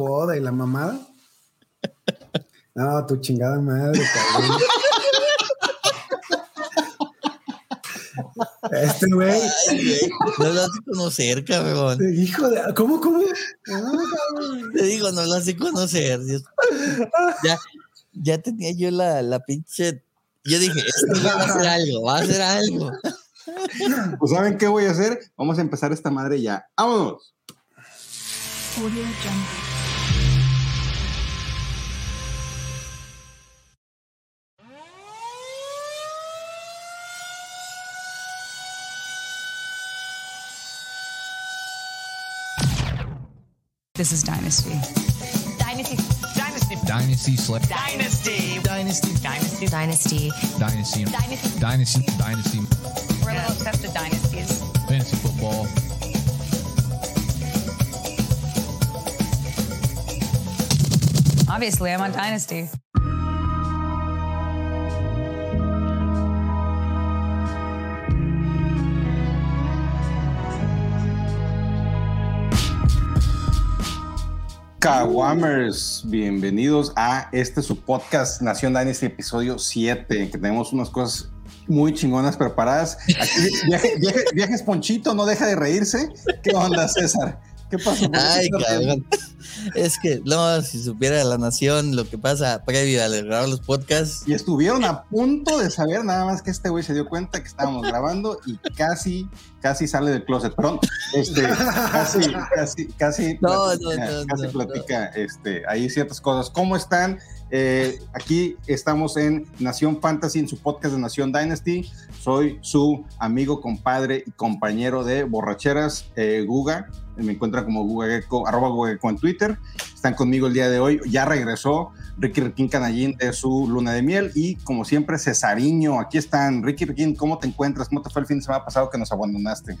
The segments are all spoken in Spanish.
boda y la mamada. No, tu chingada madre, cabrón. Este güey. No lo hace conocer, cabrón. Hijo de. ¿Cómo, cómo? Te digo, no lo hace conocer. Ya, ya tenía yo la, la pinche. Yo dije, este va a hacer algo, va a hacer algo. Pues, ¿saben qué voy a hacer? Vamos a empezar esta madre ya. ¡Vámonos! This is Dynasty. Dynasty. Dynasty. Dynasty Slip. Dynasty. Dynasty. Dynasty. Dynasty. Dynasty. Dynasty. Dynasty. Dynasty. We're a little obsessed with dynasties. Fantasy football. Obviously, I'm on Dynasty. Kawamers, bienvenidos a este su podcast Nación Dynasty, episodio 7, que tenemos unas cosas muy chingonas preparadas. Viaje, viaje, viajes Ponchito, no deja de reírse. ¿Qué onda, César? ¿Qué pasó? Ay, cabrón. Es que, no, si supiera la nación lo que pasa previo al grabar los podcasts. Y estuvieron a punto de saber, nada más que este güey se dio cuenta que estábamos grabando y casi, casi sale del closet. Perdón, este, casi, casi, casi, No, platica, no, no, casi platica, este, ahí ciertas cosas. ¿Cómo están? Eh, aquí estamos en Nación Fantasy, en su podcast de Nación Dynasty. Soy su amigo, compadre y compañero de borracheras, eh, Guga. Me encuentran como Gugageco, arroba Gugageco en Twitter. Están conmigo el día de hoy. Ya regresó Ricky Riquín Canallín de su luna de miel. Y como siempre, Cesariño. Aquí están. Ricky Riquín, ¿cómo te encuentras? ¿Cómo te fue el fin de semana pasado que nos abandonaste?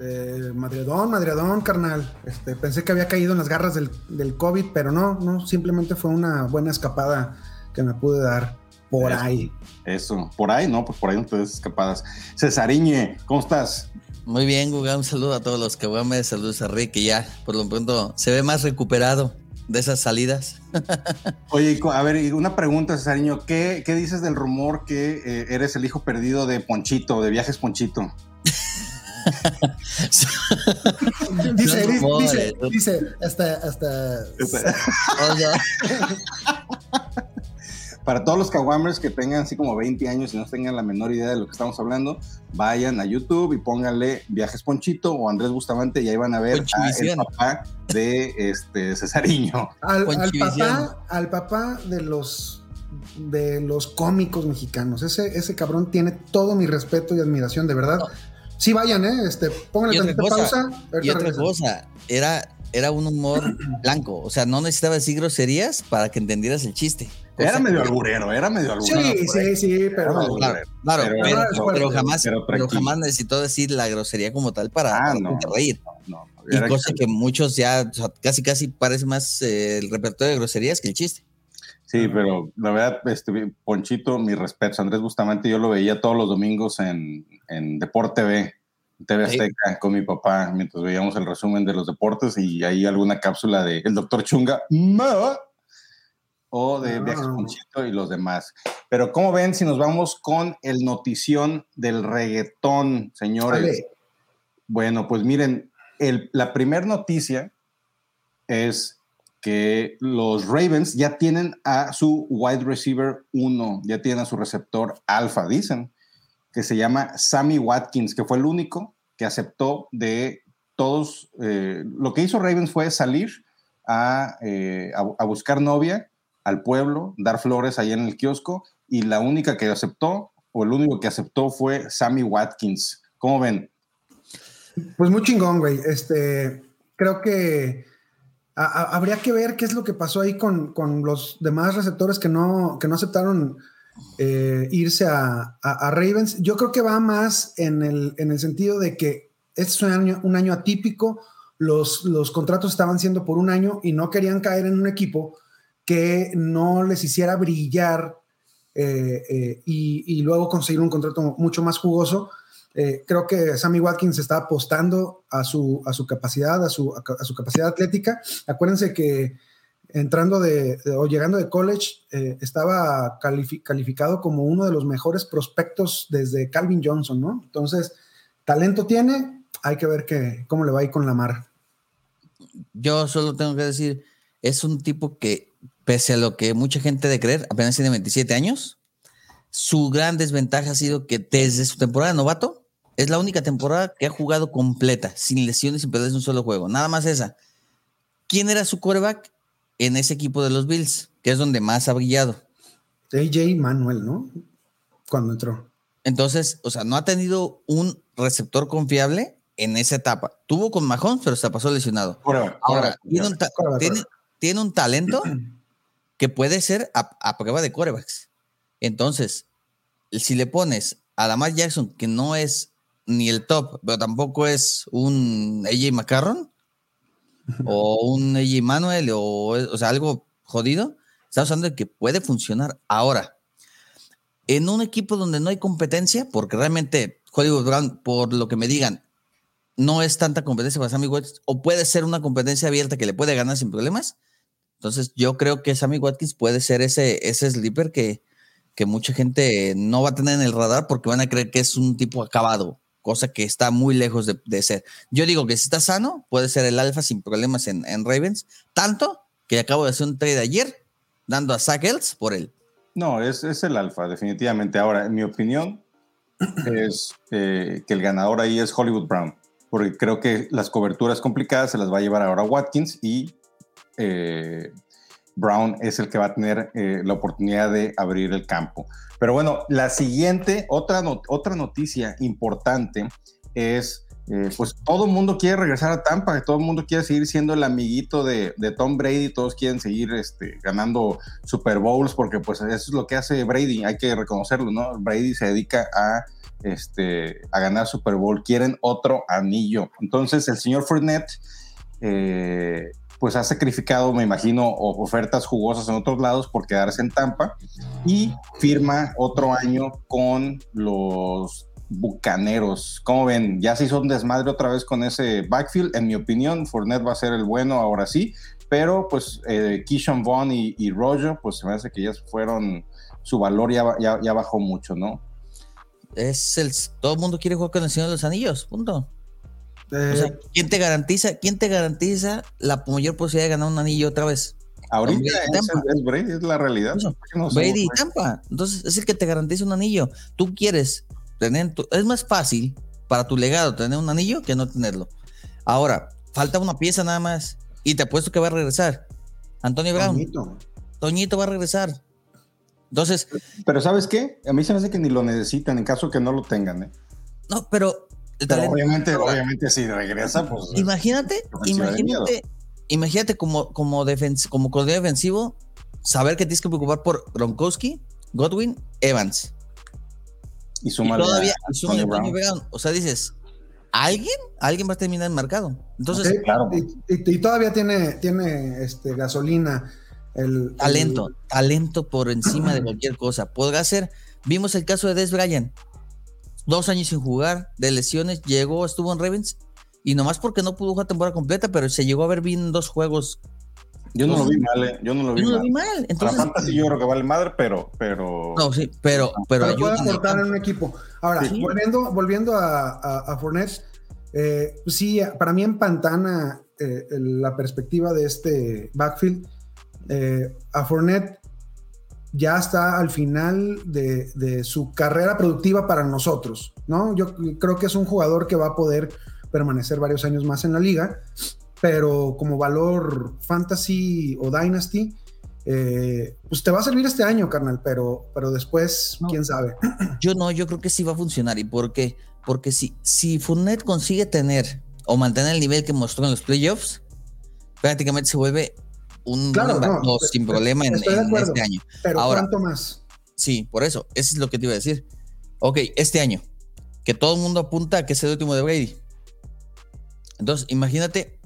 Eh, madriadón, madriadón, carnal. Este, pensé que había caído en las garras del, del COVID, pero no, no, simplemente fue una buena escapada que me pude dar por Eso. ahí. Eso, por ahí, ¿no? Pues por ahí no te des escapadas. Cesariñe, ¿cómo estás? Muy bien, Guga, un saludo a todos los caguames, saludos a Rick, que ya por lo pronto se ve más recuperado de esas salidas. Oye, a ver, una pregunta, Cesariño. ¿Qué, qué dices del rumor que eh, eres el hijo perdido de Ponchito, de Viajes Ponchito? Dice, rumores, dice, ¿no? dice, hasta, hasta. O sea, Para todos los Kawamers que tengan así como 20 años y no tengan la menor idea de lo que estamos hablando, vayan a YouTube y pónganle Viajes Ponchito o Andrés Bustamante y ahí van a ver a el papá de este Cesariño. Al, papá, al papá de los de los cómicos mexicanos. Ese, ese cabrón tiene todo mi respeto y admiración, de verdad. Sí, vayan, ¿eh? Este, pónganle tantita cosa, pausa. y otra regresan. cosa, era, era un humor blanco, o sea, no necesitaba decir groserías para que entendieras el chiste. Era medio alburero, era medio alburero. Sí, sí, sí, pero. Claro, Claro, claro, Pero- pero, pero- pero, pero- jamás, pero jamás necesitó decir la grosería como tal para, Ah, para no. hacerte reír. No, Y cosa que muchos ya, o sea, casi casi parece más eh, el repertorio de groserías que el chiste. Sí, pero la verdad, este, Ponchito, mi respeto. Andrés Bustamante, yo lo veía todos los domingos en, en Deporte TV, TV Sí. Azteca, con mi papá, mientras veíamos el resumen de los deportes y ahí alguna cápsula de El Doctor Chunga, o de Ah. Viajes Ponchito y los demás. Pero, ¿cómo ven si nos vamos con el notición del reggaetón, señores? Bueno, pues miren, el- la primera noticia es que los Ravens ya tienen a su wide receiver 1, ya tienen a su receptor alfa, dicen, que se llama Sammy Watkins, que fue el único que aceptó de todos. eh, lo que hizo Ravens fue salir a, eh, a- a buscar novia al pueblo, dar flores ahí en el kiosco, y la única que aceptó, o el único que aceptó fue Sammy Watkins. ¿Cómo ven? Pues muy chingón, güey. Este, creo que habría que ver qué es lo que pasó ahí con, con los demás receptores que no, que no aceptaron eh, irse a, a- a Ravens. Yo creo que va más en el, en el sentido de que este es un año, un año atípico. Los, los contratos estaban siendo por un año y no querían caer en un equipo que no les hiciera brillar eh, eh, y, y luego conseguir un contrato mucho más jugoso. Creo que Sammy Watkins está apostando a su, a su capacidad, a su, a su capacidad atlética. Acuérdense que entrando de, de- o llegando de college eh, estaba califi- calificado como uno de los mejores prospectos desde Calvin Johnson, ¿no? Entonces, talento tiene, hay que ver que, cómo le va ahí con Lamar. Yo solo tengo que decir, es un tipo que, pese a lo que mucha gente de creer, apenas tiene 27 años, su gran desventaja ha sido que desde su temporada novato, es la única temporada que ha jugado completa, sin lesiones, sin perderse un solo juego. Nada más esa. ¿Quién era su quarterback en ese equipo de los Bills? Que es donde más ha brillado. AJ Manuel, ¿no? Cuando entró. Entonces, o sea, no ha tenido un receptor confiable en esa etapa. Tuvo con Mahomes, pero se pasó lesionado. Ahora, quarterback. tiene un, ta- Quarterback, tiene- quarterback. tiene un talento que puede ser a, a prueba de quarterbacks. Entonces, si le pones a Lamar Jackson, que no es ni el top, pero tampoco es un AJ McCarron o un AJ Manuel o, o sea, algo jodido, estamos hablando de que puede funcionar ahora. En un equipo donde no hay competencia, porque realmente Hollywood Brown, por lo que me digan, no es tanta competencia para Sammy Watkins, o puede ser una competencia abierta que le puede ganar sin problemas. Entonces, yo creo que Sammy Watkins puede ser ese, ese sleeper que, que mucha gente no va a tener en el radar porque van a creer que es un tipo acabado, cosa que está muy lejos de, de ser. Yo digo que si está sano, puede ser el alfa sin problemas en, en Ravens, tanto que acabo de hacer un trade ayer dando a Zach por él. No, es, es el alfa, definitivamente. Ahora, en mi opinión, es eh, que el ganador ahí es Hollywood Brown, porque creo que las coberturas complicadas se las va a llevar ahora Watkins y eh, Brown es el que va a tener eh, la oportunidad de abrir el campo. Pero bueno, la siguiente, otra, otra noticia importante es, eh, pues todo el mundo quiere regresar a Tampa, todo el mundo quiere seguir siendo el amiguito de, de Tom Brady, todos quieren seguir este, ganando Super Bowls, porque pues eso es lo que hace Brady, hay que reconocerlo, ¿no? Brady se dedica a, este, a ganar Super Bowl, quieren otro anillo. Entonces el señor Fournette, eh, pues ha sacrificado, me imagino, ofertas jugosas en otros lados por quedarse en Tampa y firma otro año con los Bucaneros. ¿Cómo ven? Ya se hizo un desmadre otra vez con ese backfield. En mi opinión, Fournette va a ser el bueno ahora sí, pero pues eh, Keyshawn Vaughn y, y Rojo, pues se me hace que ya fueron, su valor ya, ya, ya bajó mucho, ¿no? Es el, todo el mundo quiere jugar con el Señor de los Anillos, punto. Eh, O sea, ¿quién te garantiza, quién te garantiza la mayor posibilidad de ganar un anillo otra vez? Ahorita es, Brady, es la realidad. Eso, No somos Brady y. Tampa. Entonces, es el que te garantiza un anillo. Tú quieres tener, tu- es más fácil para tu legado tener un anillo que no tenerlo. Ahora, falta una pieza nada más y te apuesto que va a regresar. Antonio Brown, bonito. Toñito va a regresar. Entonces, Pero ¿sabes qué? A mí se me hace que ni lo necesitan en caso que no lo tengan, ¿eh? no, pero Pero obviamente, obviamente si regresa, pues... Imagínate, miedo. imagínate, imagínate como, como, defens- como coordinador defensivo, saber que tienes que preocupar por Gronkowski, Godwin, Evans. y Y súmale todavía a y súmale a Antonio Antonio Brown. Brown. O sea, dices, ¿alguien? Alguien va a terminar el mercado. Entonces, claro. y, y- y todavía tiene, tiene este, gasolina. El, talento, talento por encima de cualquier cosa. Podrá ser, vimos el caso de Des Bryant, dos años sin jugar, de lesiones, llegó, estuvo en Ravens, y nomás porque no pudo jugar temporada completa, pero se llegó a ver bien en dos juegos. Yo no lo vi mal, ¿eh? Yo no lo vi Yo no lo mal. vi mal. Para Entonces, Fantasy yo creo que vale madre, pero... pero... no, sí, pero, pero, pero puede aportar en un equipo. Ahora, Sí. volviendo, volviendo a, a, a Fournette, eh, sí, para mí empantana eh, la perspectiva de este backfield. Eh, a Fournette ya está al final de, de su carrera productiva para nosotros, ¿no? Yo creo que es un jugador que va a poder permanecer varios años más en la liga, pero como valor fantasy o dynasty, eh, pues te va a servir este año, carnal, pero, pero después, No. quién sabe. Yo no, yo creo que sí va a funcionar. ¿Y por qué? Porque si, si Fournette consigue tener o mantener el nivel que mostró en los playoffs, prácticamente se vuelve un Claro, no, dos sin problema en, en acuerdo. este año. Pero Ahora- ¿cuánto más? Sí, por eso, eso es lo que te iba a decir. Ok, este año, que todo el mundo apunta a que es el último de Brady. Entonces, imagínate,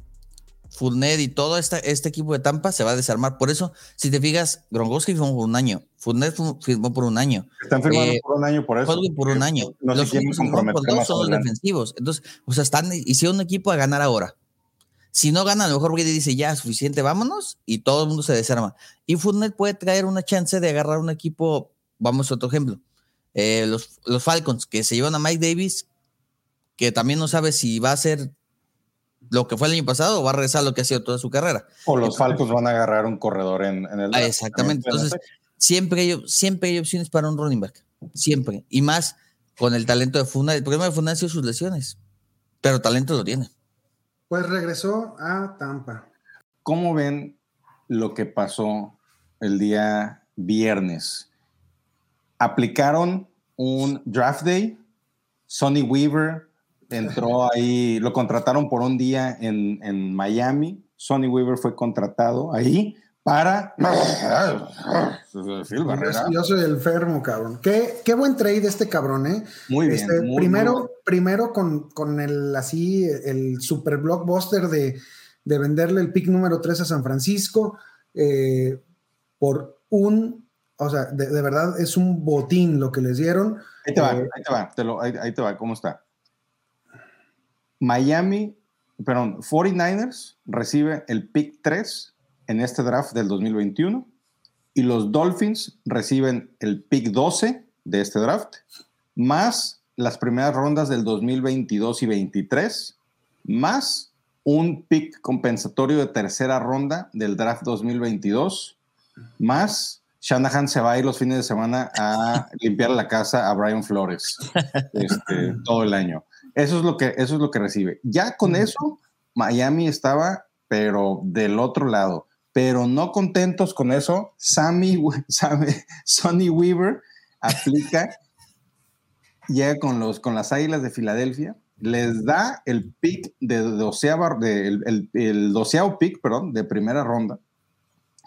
Fournette y todo esta, este equipo de Tampa se va a desarmar. Por eso, si te fijas, Gronkowski firmó por un año, Fournette firmó por un año, Están firmando Eh, por un año por eso. Por un año. No se los quieren únicos que firmó por comprometer dos son los defensivos. Entonces, o sea, están, hicieron un equipo a ganar ahora. Si no gana, a lo mejor Brady dice ya, suficiente, vámonos, y todo el mundo se desarma. Y Fournette puede traer una chance de agarrar un equipo, vamos a otro ejemplo, eh, los, los Falcons, que se llevan a Mike Davis, que también no sabe si va a ser lo que fue el año pasado o va a regresar lo que ha sido toda su carrera. O los Falcos van a agarrar un corredor en, en el. Ah, exactamente. Entonces, siempre hay, siempre hay opciones para un running back. Siempre. Y más con el talento de Funa. El problema de Funa ha sido sus lesiones. Pero talento lo tiene. Pues regresó a Tampa. ¿Cómo ven lo que pasó el día viernes? Aplicaron un draft day. Sonny Weaver entró ahí, lo contrataron por un día en, en Miami. Sonny Weaver fue contratado ahí para. Phil Barrera. Yo, yo soy el enfermo, cabrón. Qué, qué buen trade este cabrón, ¿eh? Muy bien. Este, muy, primero, muy- primero con, con el así, el super blockbuster de, de venderle el pick número 3 a San Francisco eh, por un, o sea, de, de verdad es un botín lo que les dieron. Ahí te va, Eh, ahí te va, te lo- ahí, ahí te va, ¿cómo está? Miami, perdón, 49ers recibe el pick 3 en este draft del 2021 y los Dolphins reciben el pick 12 de este draft, más las primeras rondas del 2022 y 23, más un pick compensatorio de tercera ronda del draft 2022, más Shanahan se va a ir los fines de semana a limpiar la casa a Brian Flores este, todo el año. Eso es lo que, eso es lo que recibe. Ya con eso, Miami estaba, pero del otro lado. Pero no contentos con eso, Sammy, Sammy Sonny Weaver aplica, llega con, los, con las Águilas de Filadelfia, les da el pick de doceava, el, doceavo pick, perdón, de primera ronda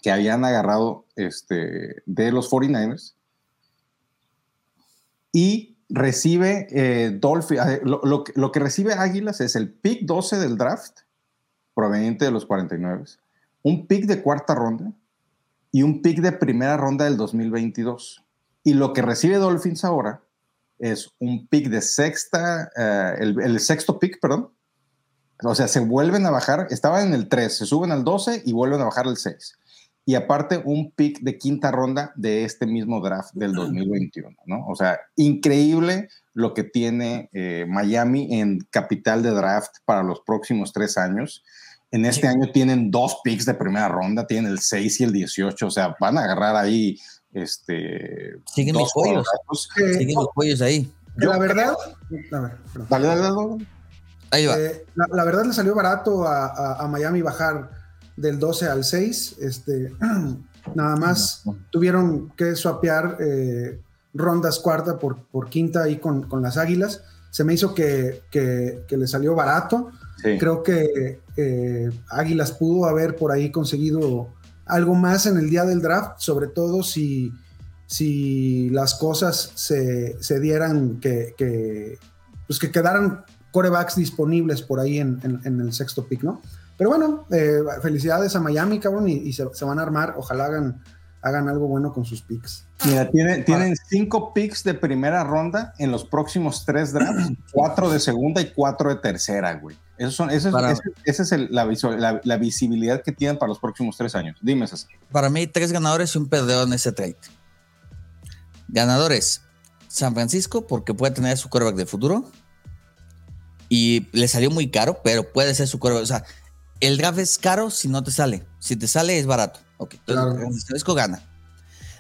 que habían agarrado este, de los 49ers y recibe eh, Dolphin, lo, lo que recibe Águilas es el pick 12 del draft proveniente de los 49, un pick de cuarta ronda y un pick de primera ronda del 2022. Y lo que recibe Dolphins ahora es un pick de sexta, eh, el, el sexto pick, perdón. O sea, se vuelven a bajar, estaban en el 3, se suben al 12 y vuelven a bajar al 6 y aparte un pick de quinta ronda de este mismo draft del 2021, ¿no? O sea, increíble lo que tiene eh, Miami en capital de draft para los próximos tres años. En este año tienen dos picks de primera ronda, tienen el 6 y el 18, o sea, van a agarrar ahí este... Siguen dos jugadores. Eh, Siguen los pollos ahí. Yo la verdad, a ver. Dale, dale, dale. Ahí va. Eh, la, la verdad le salió barato a, a- a Miami bajar del 12 al 6. Este, nada más tuvieron que swapear eh, rondas cuarta por, por quinta ahí con, con las águilas. Se me hizo que, que- que le salió barato. Creo que eh, Águilas pudo haber por ahí conseguido algo más en el día del draft, sobre todo si, si las cosas se, se dieran que, que, pues que quedaran corebacks disponibles por ahí en, en- en el sexto pick, ¿no? Pero bueno, eh, felicidades a Miami, cabrón, y, y se, se van a armar. Ojalá hagan, hagan algo bueno con sus picks. Mira, tiene- tienen cinco picks de primera ronda en los próximos tres drafts, cuatro de segunda y cuatro de tercera, güey. Esos son, ese es, ese- ese es el- la, visual- la- la visibilidad que tienen para los próximos tres años. Dime, César. Para mí, tres ganadores y un perdedor en ese trade. Ganadores: San Francisco, porque puede tener su quarterback de futuro. Y le salió muy caro, pero puede ser su quarterback. O sea, el draft es caro si no te sale. Si te sale, es barato. Ok, entonces Claro. San Francisco gana.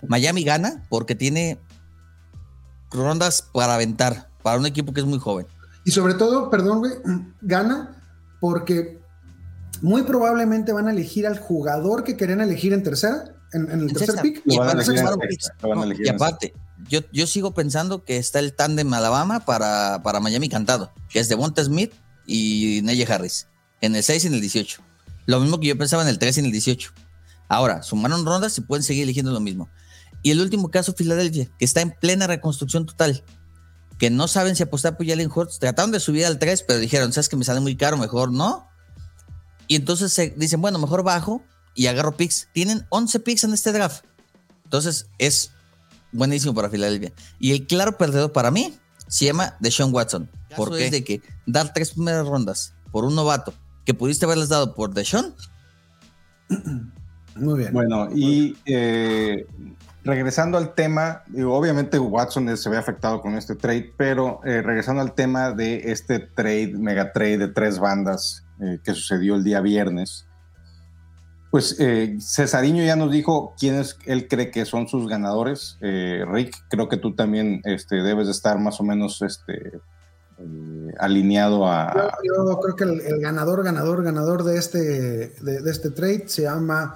Miami gana porque tiene rondas para aventar para un equipo que es muy joven. Y sobre todo, perdón, güey, gana porque muy probablemente van a elegir al jugador que querían elegir en tercera, en, en el En tercer sexta. pick. Y van a aparte, yo, yo sigo pensando que está el tándem Alabama para, para Miami cantado, que es Devonta Smith y Najee Harris, en el 6 y en el 18. Lo mismo que yo pensaba en el 3 y en el 18. Ahora, sumaron rondas y pueden seguir eligiendo lo mismo. Y el último caso, Filadelfia, que está en plena reconstrucción total, que no saben si apostar por Jalen Hurts. Trataron de subir al 3, pero dijeron, ¿sabes que me sale muy caro? Mejor no. Y entonces se dicen, bueno, mejor bajo y agarro picks. Tienen 11 picks en este draft. Entonces es buenísimo para Filadelfia. Y el claro perdedor para mí se llama Deshaun Watson. Porque es de que dar tres primeras rondas por un novato que pudiste haberles dado por Deshaun. Muy bien. Bueno, y eh, regresando al tema, obviamente Watson se ve afectado con este trade, pero eh, regresando al tema de este trade, mega trade de tres bandas eh, que sucedió el día viernes, pues eh, Cesariño ya nos dijo quiénes él cree que son sus ganadores. Eh, Rick, creo que tú también este, debes de estar más o menos este, eh, alineado a... Yo, yo creo que el, el ganador, ganador, ganador de este, de, de este trade se llama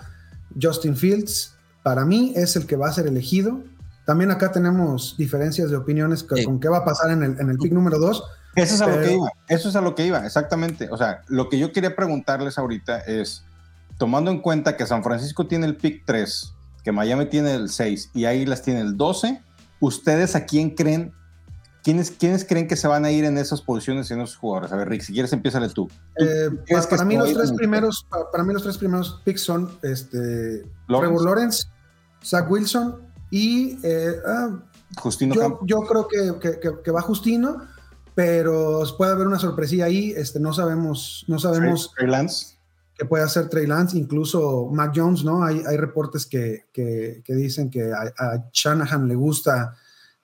Justin Fields. Para mí es el que va a ser elegido. También acá tenemos diferencias de opiniones con, Sí. con qué va a pasar en el, en el pick número 2. Eso es a lo que iba, eso es a lo que iba, exactamente. O sea, lo que yo quería preguntarles ahorita es, tomando en cuenta que San Francisco tiene el pick 3, que Miami tiene el 6 y Águilas tiene el 12, ¿ustedes a quién creen? ¿Quiénes, ¿Quiénes creen que se van a ir en esas posiciones y en esos jugadores? A ver, Rick, si quieres, empiézale tú. Eh, para, mí los tres primeros, pa- para mí los tres primeros picks son este, Lawrence. Trevor Lawrence, Zach Wilson y eh, ah, Justino yo, yo creo que, que- que- que va Justino, pero puede haber una sorpresilla ahí. Este, no sabemos, no sabemos Trey Lance. que puede hacer Trey Lance, incluso Mac Jones, ¿no? Hay, hay reportes que, que- que dicen que a, a Shanahan le gusta,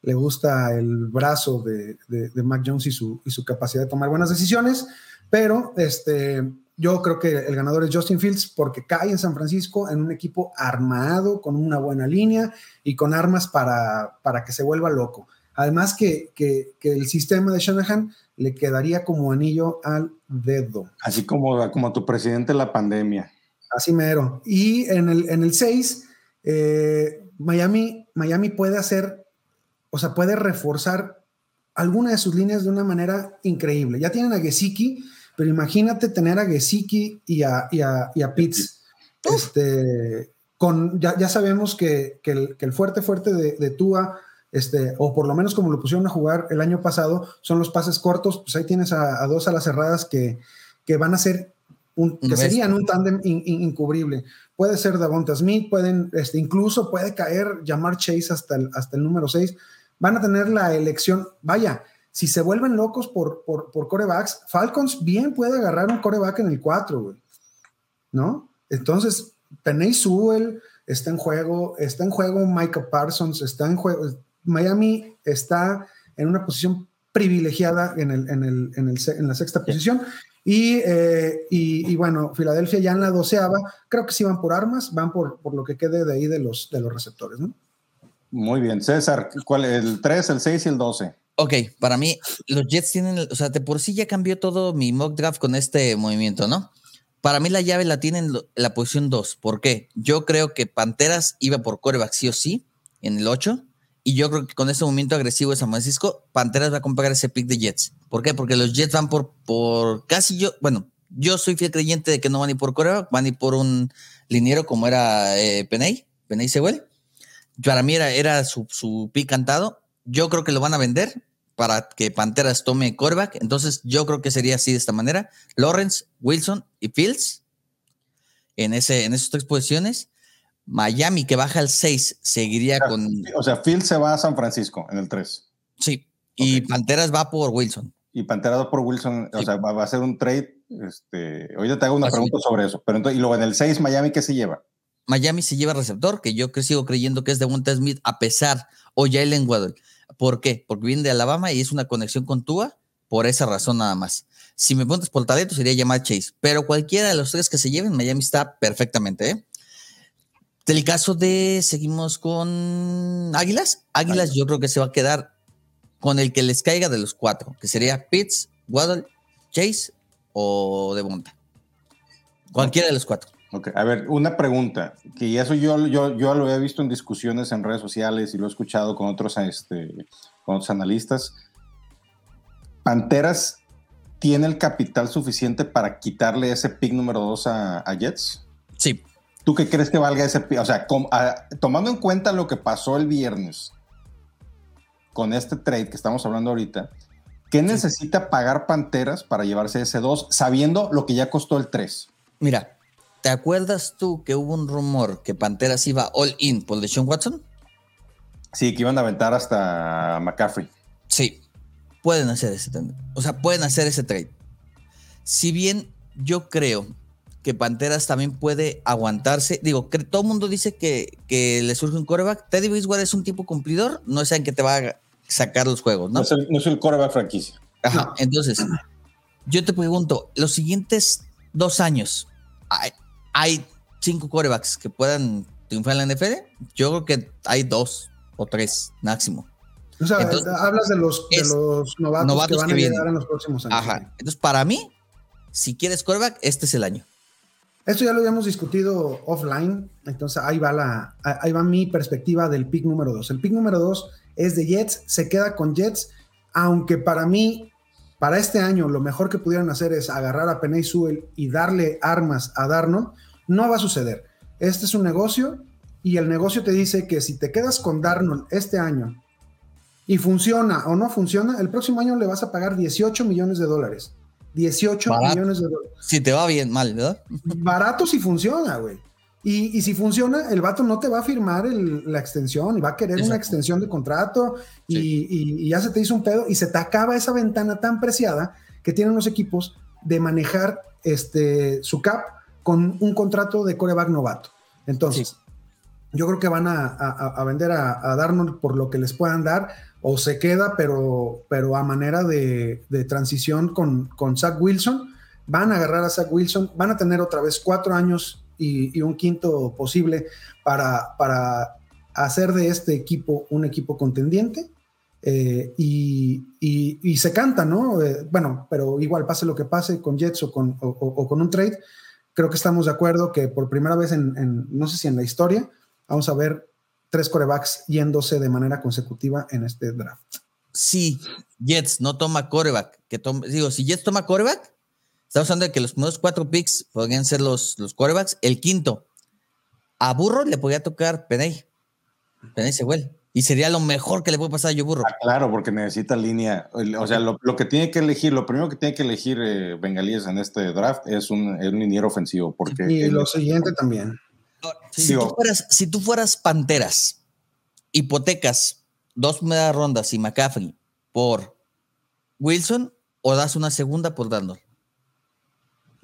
le gusta el brazo de, de- de Mac Jones y su, y su capacidad de tomar buenas decisiones, pero este, yo creo que el ganador es Justin Fields porque cae en San Francisco en un equipo armado, con una buena línea y con armas para, para que se vuelva loco. Además que, que- que el sistema de Shanahan le quedaría como anillo al dedo. Así como, como tu presidente de la pandemia. Así mero. Y en el, en el 6, eh, Miami, Miami puede hacer, o sea, puede reforzar alguna de sus líneas de una manera increíble. Ya tienen a Gesicki, pero imagínate tener a Gesicki y a, y a, y a Pitts. Este, con, ya, ya sabemos que, que el, que el fuerte, fuerte de, de Tua, este, o por lo menos como lo pusieron a jugar el año pasado, son los pases cortos. Pues ahí tienes a, a dos alas cerradas que, que van a ser un, que serían un tándem in- in- incubrible. Puede ser Davonta Smith, pueden, este, incluso puede caer llamar Chase hasta el, hasta el número 6. Van a tener la elección. Vaya, si se vuelven locos por, por, por corebacks, Falcons bien puede agarrar un coreback en el 4, güey. ¿No? Entonces, Peney Sewell está en juego, está en juego Micah Parsons, está en juego. Miami está en una posición privilegiada en, el, en, el, en, el, en la sexta posición. Y, eh, y, y bueno, Filadelfia ya en la doceava, creo que sí van por armas, van por, por lo que quede de ahí de los, de los receptores, ¿no? Muy bien. César, ¿cuál? El 3, el 6 y el 12. Ok, para mí, los Jets tienen, o sea, de por sí ya cambió todo mi mock draft con este movimiento, ¿no? Para mí la llave la tienen la posición 2. ¿Por qué? Yo creo que Panteras iba por coreback sí o sí en el 8. Y yo creo que con este movimiento agresivo de San Francisco, Panteras va a comprar ese pick de Jets. ¿Por qué? Porque los Jets van por, por casi yo, bueno, yo soy fiel creyente de que no van ir por coreback, van ir por un liniero como era eh, Peney, Peney Sewell. Para mí era, era su, su pick cantado. Yo creo que lo van a vender para que Panteras tome coreback. Entonces, yo creo que sería así de esta manera: Lawrence, Wilson y Fields en, ese, en esas tres posiciones. Miami, que baja al 6, seguiría con. O sea, Phil se va a San Francisco en el 3. Sí. Y. Panteras va por Wilson. Y Panterado por Wilson, o sea, va, va a ser un trade. Este, ahorita te hago una Así. pregunta sobre eso. Pero entonces, y luego en el 6, Miami, ¿qué se lleva? Miami se lleva receptor, que yo que sigo creyendo que es de Wonta Smith, a pesar, o Jalen Waddle. ¿Por qué? Porque viene de Alabama y es una conexión con Tua, por esa razón nada más. Si me preguntas por talento, sería llamar Chase, pero cualquiera de los tres que se lleven, Miami está perfectamente. ¿eh? Del caso de, seguimos con Águilas. Águilas, yo creo que se va a quedar con el que les caiga de los cuatro, que sería Pitts, Waddle, Chase o Devonta. Cualquiera de los cuatro. A ver, una pregunta, que eso yo, yo, yo lo he visto en discusiones en redes sociales y lo he escuchado con otros, este, con otros analistas. ¿Panteras tiene el capital suficiente para quitarle ese pick número 2 a, a Jets? Sí, ¿Tú qué crees que valga ese pick? O sea, com- a- tomando en cuenta lo que pasó el viernes con este trade que estamos hablando ahorita, ¿qué necesita pagar Panteras para llevarse ese 2 sabiendo lo que ya costó el 3? Mira, ¿te acuerdas tú que hubo un rumor que Panteras iba all in por Deshaun Watson? Sí, que iban a aventar hasta McCaffrey. Sí, pueden hacer ese trade. O sea, pueden hacer ese trade. Si bien yo creo que Panteras también puede aguantarse, digo, que todo el mundo dice que, que le surge un coreback. Teddy Bridgewater es un tipo cumplidor, no es en que te va a sacar los juegos, No, ¿no? es el, no es el quarterback franquicia. Ajá, entonces, yo te pregunto, los siguientes dos años, ¿hay, cinco corebacks que puedan triunfar en la NFL? Yo creo que hay dos o tres máximo. O sea, Entonces, hablas de los, de es los novatos, novatos que van que a vienen. llegar en los próximos años. Ajá. Entonces, para mí, si quieres coreback, este es el año. Esto ya lo habíamos discutido offline, entonces ahí va, la, ahí va mi perspectiva del pick número 2. El pick número 2 es de Jets, se queda con Jets, aunque para mí, para este año, lo mejor que pudieran hacer es agarrar a Penny Sewell y darle armas a Darnold, no va a suceder. Este es un negocio y el negocio te dice que si te quedas con Darnold este año y funciona o no funciona, el próximo año le vas a pagar 18 millones de dólares. 18 Barato. millones de dólares Si te va bien, mal, ¿verdad? barato si funciona, güey. Y, y si funciona, el vato no te va a firmar el- la extensión y va a querer una extensión de contrato y, y- y ya se te hizo un pedo y se te acaba esa ventana tan preciada que tienen los equipos de manejar este, su cap con un contrato de coreback novato. Entonces, Sí. yo creo que van a, a- a vender a, a Darnold por lo que les puedan dar o se queda, pero, pero a manera de, de transición con, con Zach Wilson. Van a agarrar a Zach Wilson, van a tener otra vez cuatro años y, y un quinto posible para, para hacer de este equipo un equipo contendiente. eh, y, y- y se canta, ¿no? Eh, bueno, pero igual pase lo que pase con Jets o con, o- o- o con un trade, creo que estamos de acuerdo que por primera vez en, no sé si en la historia, vamos a ver tres corebacks yéndose de manera consecutiva en este draft. Si Jets no toma coreback, que tome- digo, si Jets toma coreback, estamos hablando de que los primeros cuatro picks podrían ser los, los corebacks. El quinto, a Burro le podría tocar Peney. Peney Sewell. Y sería lo mejor que le puede pasar a Joe Burro. Ah, claro, porque necesita línea. O sea, lo, lo que tiene que elegir, lo primero que tiene que elegir eh, Bengalíes en este draft es un, es un liniero ofensivo. Porque Y lo siguiente también. Si, Digo- tú fueras, si tú fueras Panteras, hipotecas dos primeras rondas y McCaffrey por Wilson o das una segunda por Darnold.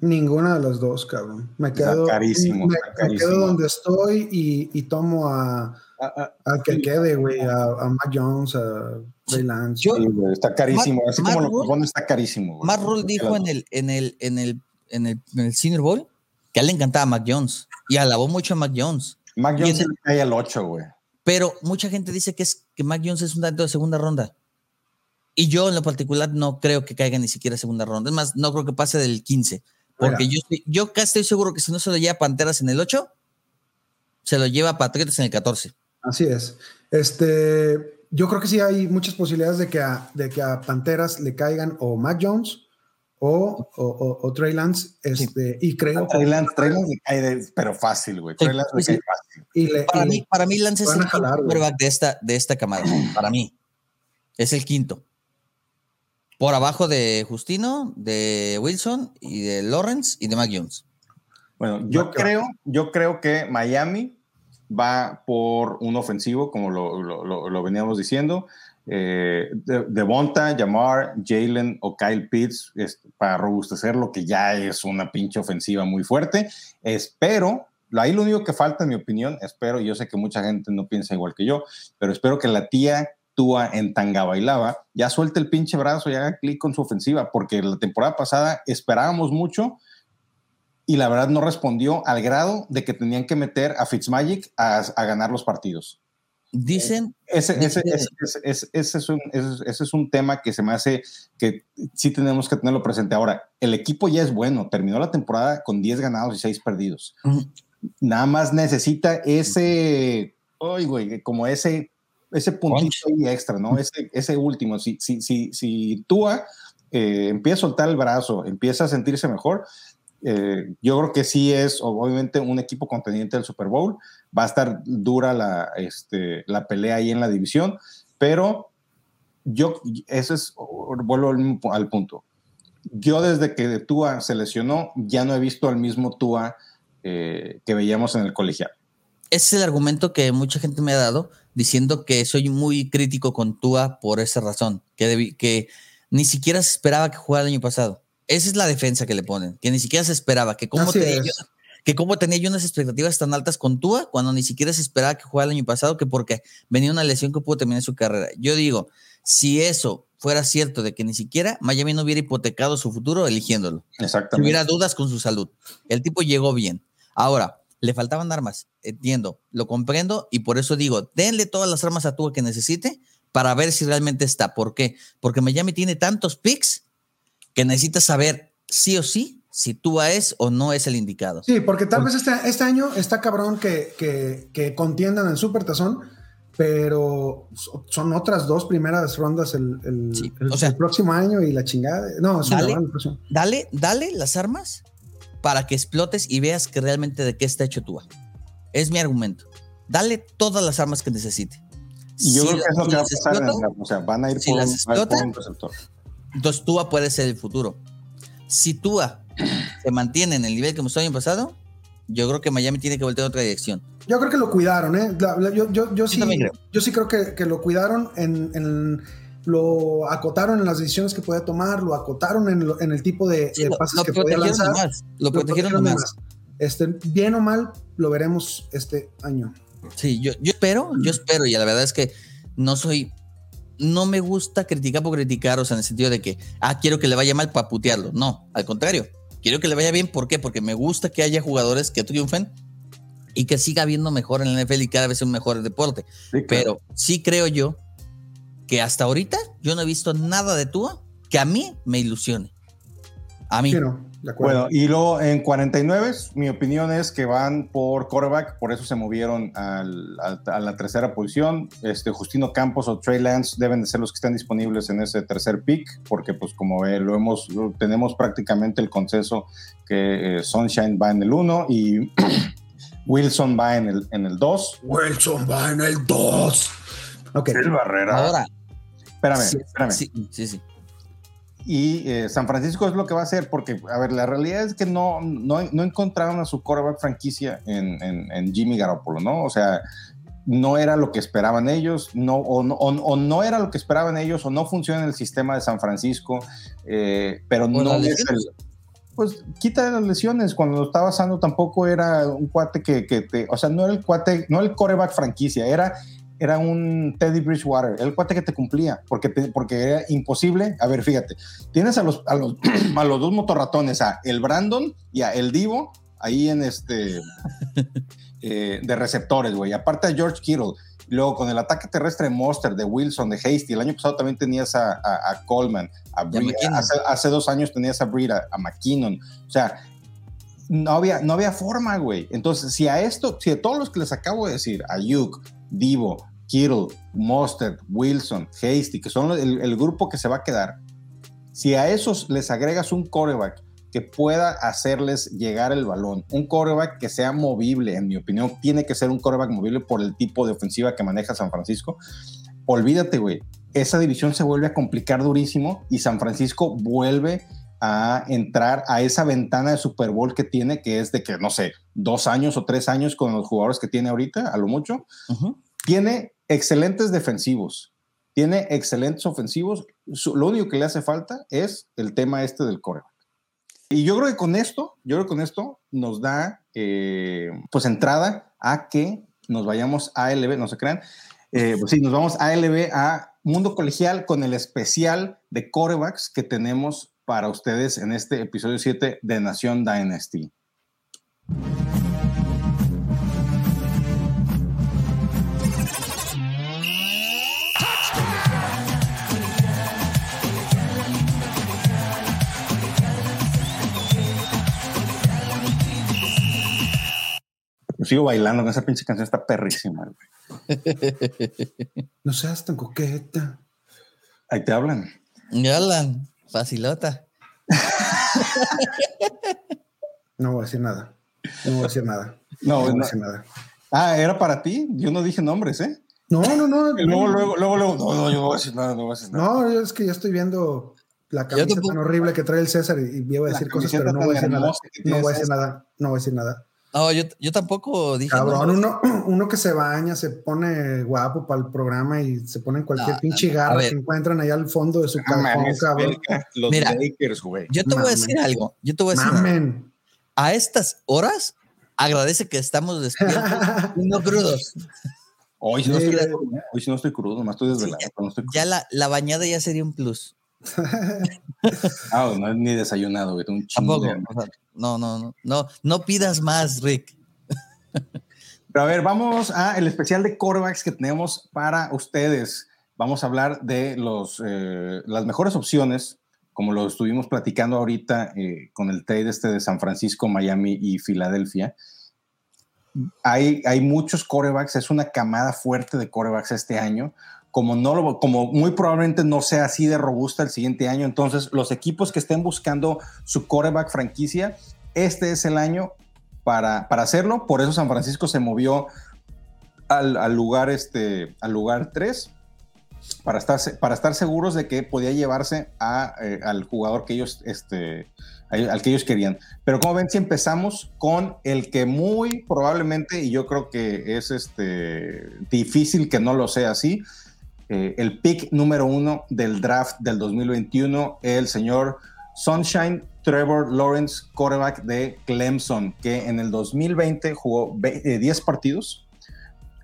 Ninguna de las dos, cabrón. Me quedo, carísimo, me, quedo donde estoy y, y tomo a, Ah, ah, al que quede, güey, a, a Mac Jones, a Ray Lance. Yo- sí, güey, está carísimo. Matt- Así Matt como lo Rule- propone, está carísimo. güey. Matt Rule dijo en el, en el, en el, en el, en el Senior Bowl que a él le encantaba Mac Jones y alabó mucho a Mac Jones. Mac Jones le cae al 8, güey. Pero mucha gente dice que es que Mac Jones es un dato de segunda ronda. Y yo en lo particular no creo que caiga ni siquiera segunda ronda. Es más, no creo que pase del 15. Porque yo, estoy- yo casi estoy seguro que si no se lo lleva Panteras en el 8, se lo lleva Patriotas en el 14. Así es. Este, yo creo que sí hay muchas posibilidades de que a, de que a Panteras le caigan o Mac Jones o, o, o- o Trey Lance. Este, Y creo Trey Lance, Trey Lance le cae de- pero fácil, güey. Trey Lance le sí. cae fácil. y le- Para y mí, le- para mí Lance es el quarterback de esta, de esta camada. Para mí. Es el quinto. Por abajo de Justino, de Wilson y de Lawrence y de Mac Jones. Bueno, yo creo, yo creo que Miami va por un ofensivo, como lo, lo- lo- lo veníamos diciendo. Eh, de, Devonta, Jamar, Jalen o Kyle Pitts es para robustecer lo que ya es una pinche ofensiva muy fuerte. Espero, ahí lo único que falta, en mi opinión, espero, y yo sé que mucha gente no piensa igual que yo, pero espero que la tía Tua en Tangabailaba ya suelte el pinche brazo y haga clic con su ofensiva, porque la temporada pasada esperábamos mucho y la verdad no respondió al grado de que tenían que meter a Fitzmagic a, a ganar los partidos. Dicen, Ese, es un, ese- ese es un tema que se me hace que sí tenemos que tenerlo presente. Ahora, el equipo ya es bueno, terminó la temporada con 10 ganados y 6 perdidos. Nada más necesita ese, ay, güey, como ese, ese puntito ahí extra, ¿no? Ese, ese último. Si, si, si, si Tua eh, empieza a soltar el brazo, empieza a sentirse mejor, eh, yo creo que sí es obviamente un equipo contendiente del Super Bowl. Va a estar dura la, este, la pelea ahí en la división, pero yo, eso es, vuelvo al, al punto. yo desde que Tua se lesionó, ya no he visto al mismo Tua eh, que veíamos en el colegial. Ese es el argumento que mucha gente me ha dado, diciendo que soy muy crítico con Tua por esa razón, que, ni siquiera se esperaba que jugara el año pasado. Esa es la defensa que le ponen, que ni siquiera se esperaba, que cómo, tenía yo, que cómo tenía yo unas expectativas tan altas con Tua cuando ni siquiera se esperaba que jugara el año pasado, que porque venía una lesión que pudo terminar su carrera. Yo digo, si eso fuera cierto de que ni siquiera Miami no hubiera hipotecado su futuro eligiéndolo, si Exactamente. hubiera dudas con su salud. El tipo llegó bien. Ahora, le faltaban armas, entiendo, lo comprendo y por eso digo, denle todas las armas a Tua que necesite para ver si realmente está. ¿Por qué? Porque Miami tiene tantos picks que necesita saber sí o sí si Tua es o no es el indicado. Sí, porque tal vez este, este año está cabrón que, que, que contiendan en Super Tazón, pero so- son otras dos primeras rondas el, el- Sí, el- o sea- el próximo año y la chingada. No, es Dale. Dale, dale las armas para que explotes y veas que realmente de qué está hecho Tua. Es mi argumento. Dale todas las armas que necesite. Y yo Si creo que es lo si que va a pasar. en la- o sea, van a ir si por, las por un receptor. Entonces Tua puede ser el futuro. Si Tua se mantiene en el nivel que mostró el año pasado, yo creo que Miami tiene que voltear a otra dirección. Yo creo que lo cuidaron, ¿eh? La- la- yo, yo, yo sí, creo. yo sí creo que, que lo cuidaron, en, en- lo acotaron en las decisiones que podía tomar, lo acotaron en, lo- en el tipo de, Sí, de lo, pases lo que podía protegieron lanzar. Lo protegieron de más. Este, bien o mal, lo veremos este año. Sí, yo, yo espero, yo espero, y la verdad es que no soy, no me gusta criticar por criticar, o sea, en el sentido de que, ah, quiero que le vaya mal para putearlo. No, al contrario, quiero que le vaya bien, ¿por qué? Porque me gusta que haya jugadores que triunfen y que siga habiendo mejor en la NFL y cada vez un mejor deporte. Sí, claro. Pero sí creo yo que hasta ahorita yo no he visto nada de Tua que a mí me ilusione. A mí. Sí, no, de acuerdo. Bueno, y luego en 49, mi opinión es que van por quarterback, por eso se movieron al- al- a la tercera posición. Este, Justino Campos o Trey Lance deben de ser los que están disponibles en ese tercer pick, porque pues como eh, lo hemos, lo- tenemos prácticamente el consenso que eh, Sunshine va en el 1 y Wilson va en el, en el 2. Wilson va en el 2. Ok. Barrera. Ahora. Espérame, sí, espérame. Sí, sí, sí. Y eh, San Francisco es lo que va a hacer, porque, a ver, la realidad es que no, no, no encontraron a su quarterback franquicia en, en- en Jimmy Garoppolo, ¿no? O sea, no era lo que esperaban ellos, no, o, no, o- o no era lo que esperaban ellos, o no funciona el sistema de San Francisco, eh, pero ¿Por no es el. Pues quita las lesiones. Cuando lo estaba pasando tampoco era un cuate que, que te. O sea, no era el cuate, no el quarterback franquicia, era era un Teddy Bridgewater, el cuate que te cumplía, porque, te- porque era imposible. A ver, fíjate, tienes a los, a los, a los dos motorratones, a el Brandon y a el Divo, ahí en este, eh, de receptores, güey. Aparte a George Kittle. Luego con el ataque terrestre de Monster, de Wilson, de Hasty. El año pasado también tenías a, a- a Coleman, a a Breed. McKinnon. Hace, hace dos años tenías a Breed, a, a McKinnon. O sea, no había, no había forma, güey. Entonces, si a esto, si a todos los que les acabo de decir, Ayuk, Divo, Kittle, Mostert, Wilson, Hasty, que son el, grupo que se va a quedar, si a esos les agregas un coreback que pueda hacerles llegar el balón, un coreback que sea movible, en mi opinión, tiene que ser un coreback movible por el tipo de ofensiva que maneja San Francisco, olvídate, güey, esa división se vuelve a complicar durísimo y San Francisco vuelve a entrar a esa ventana de Super Bowl que tiene, que es de que, no sé, dos años o tres años con los jugadores que tiene ahorita, a lo mucho. Ujú. Tiene excelentes defensivos, tiene excelentes ofensivos. Lo único que le hace falta es el tema este del coreback. Y yo creo que con esto, yo creo que con esto nos da, eh, pues, entrada a que nos vayamos a ALB, no se crean. Eh, pues sí, nos vamos a ALB, a Mundo Colegial, con el especial de corebacks que tenemos para ustedes en este episodio 7 de Nación Dynasty. Sigo bailando con esa pinche canción, está perrísima. güey. No seas tan coqueta. Ahí te hablan. Yalan, facilota. No voy a decir nada. No voy a decir nada. No, voy a decir nada. Ah, era para ti. Yo no dije nombres, ¿eh? No, no, no. Y luego, luego, luego, luego, no, no, yo no voy a decir nada, no voy a decir nada. No, es que ya estoy viendo la camisa tan horrible que trae el César y, y iba a decir cosas, pero no voy a decir nada. No voy a decir nada. No voy a decir nada. No, yo, yo tampoco dije. Cabrón, no, uno, uno que se baña, se pone guapo para el programa y se pone en cualquier No, pinche garra que encuentran allá al fondo de su No cajón, cabrón. verga, Los Mira. Lakers, güey. Yo te voy a decir algo. Yo te voy a decir algo. Mamen. A estas horas, agradece que estamos despiertos y no crudos. Hoy sí no Sí, estoy, güey. hoy sí no estoy crudo, nomás estoy desvelado. ya- pero no estoy Ya la, la bañada ya sería un plus. Ah, no, ni desayunado, güey. un chingo Tampoco. de o sea, no, no, no, no. No pidas más, Rick. Pero a ver, vamos a el especial de corebacks que tenemos para ustedes. Vamos a hablar de los, eh, las mejores opciones, como lo estuvimos platicando ahorita eh, con el trade este de San Francisco, Miami y Filadelfia. Hay, hay muchos corebacks, es una camada fuerte de corebacks este año. Como, no lo, como muy probablemente no sea así de robusta el siguiente año, entonces los equipos que estén buscando su coreback franquicia, este es el año para, para hacerlo. Por eso San Francisco se movió al, lugar, este, al lugar 3 para estar, para estar seguros de que podía llevarse a, eh, al jugador que ellos, este, al que ellos querían. Pero como ven, si empezamos con el que muy probablemente, y yo creo que es este, difícil que no lo sea así, eh, el pick número uno del draft del 2021, el señor Sunshine Trevor Lawrence, quarterback de Clemson, que en el 2020 jugó ve- eh, 10 partidos,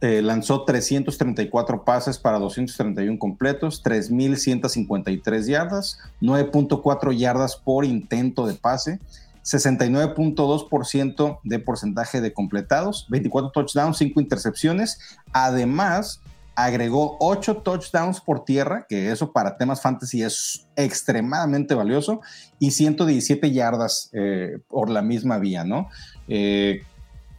eh, lanzó 334 pases para 231 completos, 3.153 yardas, 9.4 yardas por intento de pase, 69.2% de porcentaje de completados, 24 touchdowns, 5 intercepciones. Además, agregó 8 touchdowns por tierra, que eso para temas fantasy es extremadamente valioso, y 117 yardas eh, por la misma vía, ¿no? Eh,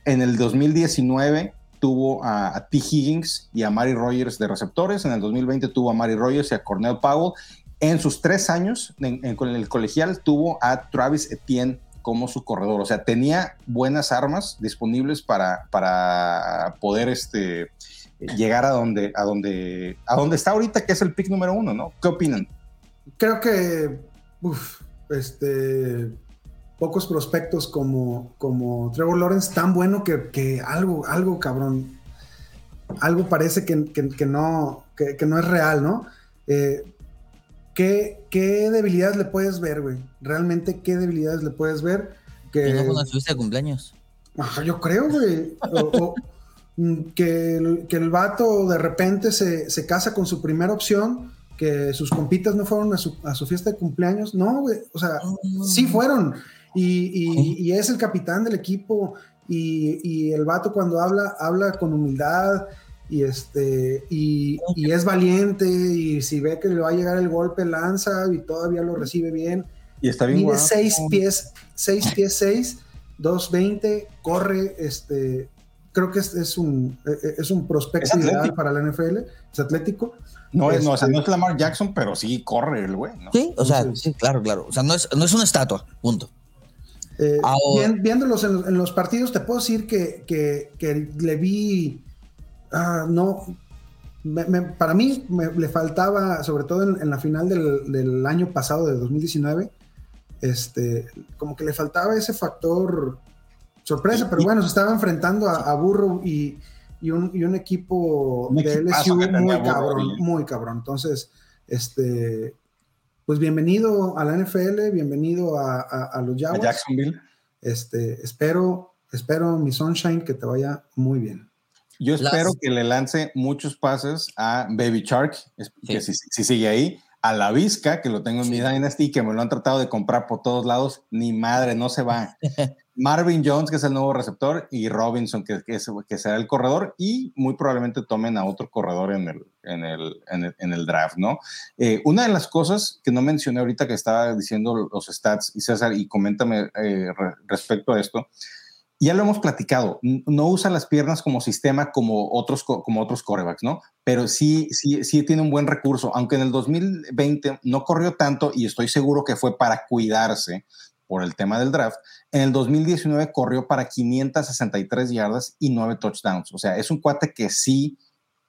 en el 2019 tuvo a, T. Higgins y a Mari Rogers de receptores, en el 2020 tuvo a Mari Rogers y a Cornell Powell. En sus tres años en, en- el colegial tuvo a Travis Etienne como su corredor, o sea, tenía buenas armas disponibles para, para poder este, llegar a donde, a, donde, a donde está ahorita, que es el pick número uno, ¿no? ¿Qué opinan? Creo que uf, este, pocos prospectos como, como Trevor Lawrence tan bueno que, que algo, algo cabrón, algo parece que, que- que no, que, que no es real, ¿no? Eh, ¿qué, ¿Qué debilidades le puedes ver, güey? Realmente, ¿qué debilidades le puedes ver? Que no de cumpleaños. Ajá, yo creo, güey. O- o, que, el, que el vato de repente se, se casa con su primera opción, que sus compitas no fueron a su, a su fiesta de cumpleaños. No, güey. O sea, sí fueron. Y, y- y es el capitán del equipo. Y, y el vato cuando habla, habla con humildad. Y este, y, y es valiente. Y si ve que le va a llegar el golpe, lanza y todavía lo recibe bien. Y está bien Mide guapo. 6 pies, 6 pies 6, 220, corre, este, creo que es, es un, eh, es un prospecto ideal para la NFL, es atlético. No, es, no, o sea, Este- no es Lamar Jackson, pero sí corre el güey, ¿no? Sí, o sea, Entonces- sí, claro, claro. O sea, no es, no es una estatua, punto. Eh, Ahora- vien- viéndolos en, los- en los partidos, te puedo decir que, que- que le vi, ah, no, me- me- para mí me- le faltaba, sobre todo en, en la final del, del año pasado, de 2019, este, como que le faltaba ese factor sorpresa, pero bueno, se estaba enfrentando a, a Burrow y, y un, y un equipo Un de LSU muy cabrón, y- muy cabrón. Entonces, este, pues bienvenido a la NFL, bienvenido a, a- a los A Jaguars. Jacksonville. Este, espero, espero mi Sunshine que te vaya muy bien. Yo Las- espero que le lance muchos pases a Baby Shark, que si, si sigue ahí, a la Vizca, que lo tengo en mi. Dynasty, que me lo han tratado de comprar por todos lados, ni madre, no se va. Marvin Jones, que es el nuevo receptor, y Robinson, que, es- que será el corredor, y muy probablemente tomen a otro corredor en el, en el, en el, draft, ¿no? Eh, una de las cosas que no mencioné ahorita que estaba diciendo los stats, y César, y coméntame eh, re- respecto a esto, ya lo hemos platicado, no usa las piernas como sistema como otros, co- como otros corebacks, ¿no? Pero sí, sí, sí tiene un buen recurso, aunque en el 2020 no corrió tanto y estoy seguro que fue para cuidarse por el tema del draft. En el 2019 corrió para 563 yardas y 9 touchdowns. O sea, es un cuate que sí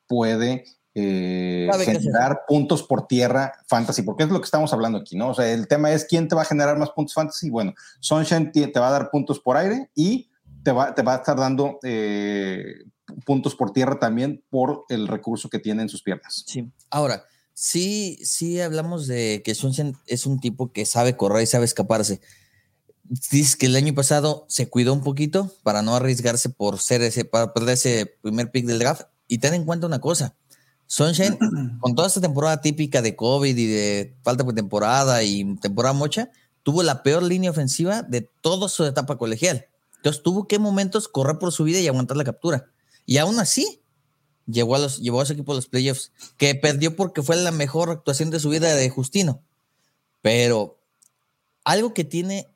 puede eh, generar puntos por tierra fantasy, porque es lo que estamos hablando aquí, ¿no? O sea, el tema es quién te va a generar más puntos fantasy. Bueno, Sunshine te va a dar puntos por aire y te va, te va a estar dando eh, puntos por tierra también por el recurso que tiene en sus piernas. Sí. Ahora, sí, sí hablamos de que Sunshine es un tipo que sabe correr y sabe escaparse. Dices que el año pasado se cuidó un poquito para no arriesgarse por ser ese, para perder ese primer pick del draft. Y ten en cuenta una cosa. Sunshine, con toda esta temporada típica de COVID y de falta de temporada y temporada mocha, tuvo la peor línea ofensiva de toda su etapa colegial. Entonces tuvo que en momentos correr por su vida y aguantar la captura. Y aún así, llevó a, los, llevó a su equipo a los playoffs, que perdió porque fue la mejor actuación de su vida de Justino. Pero algo que tiene,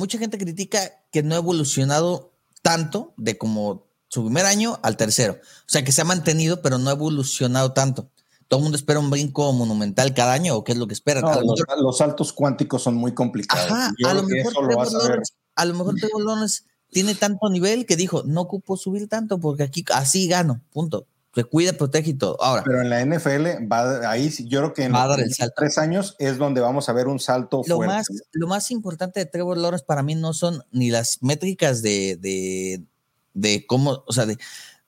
mucha gente critica que no ha evolucionado tanto de como su primer año al tercero. O sea, que se ha mantenido, pero no ha evolucionado tanto. Todo el mundo espera un brinco monumental cada año, o qué es lo que esperan. No, los, los saltos cuánticos son muy complicados. ajá, lo mejor Trevor a lo mejor Trevor Lawrence tiene tanto nivel que dijo, no ocupo subir tanto porque aquí así gano, punto. Se cuida, protege y todo. Ahora, Pero en la NFL, va, ahí yo creo que en Va a los dar el primeros salto. tres años es donde vamos a ver un salto lo fuerte. más, lo más importante de Trevor Lawrence para mí no son ni las métricas de, de, de cómo, o sea, de,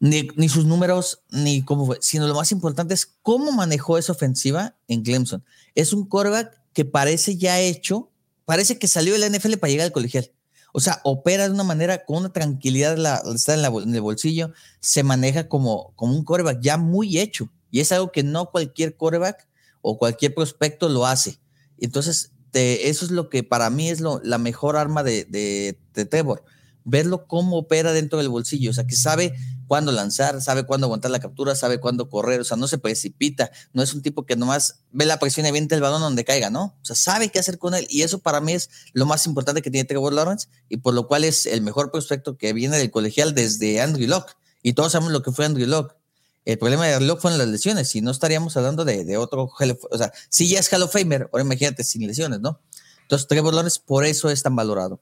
ni, ni sus números, ni cómo fue, sino lo más importante es cómo manejó esa ofensiva en Clemson. Es un quarterback que parece ya hecho, parece que salió de la NFL para llegar al colegial. O sea, opera de una manera con una tranquilidad, la, está en, el bolsillo, se maneja como, como un quarterback ya muy hecho. Y es algo que no cualquier quarterback o cualquier prospecto lo hace. Entonces, te- eso es lo que para mí es lo, la mejor arma de, de, de Trevor. Verlo cómo opera dentro del bolsillo. O sea, que sabe cuándo lanzar, sabe cuándo aguantar la captura, sabe cuándo correr. O sea, no se precipita. No es un tipo que nomás ve la presión y avienta el balón donde caiga, ¿no? O sea, sabe qué hacer con él. Y eso para mí es lo más importante que tiene Trevor Lawrence y por lo cual es el mejor prospecto que viene del colegial desde Andrew Locke. Y todos sabemos lo que fue Andrew Locke. El problema de Locke fueron las lesiones, si no estaríamos hablando de, de otro O sea, si ya es Hall of Famer, ahora imagínate sin lesiones, ¿no? Entonces, Trevor Lawrence por eso es tan valorado.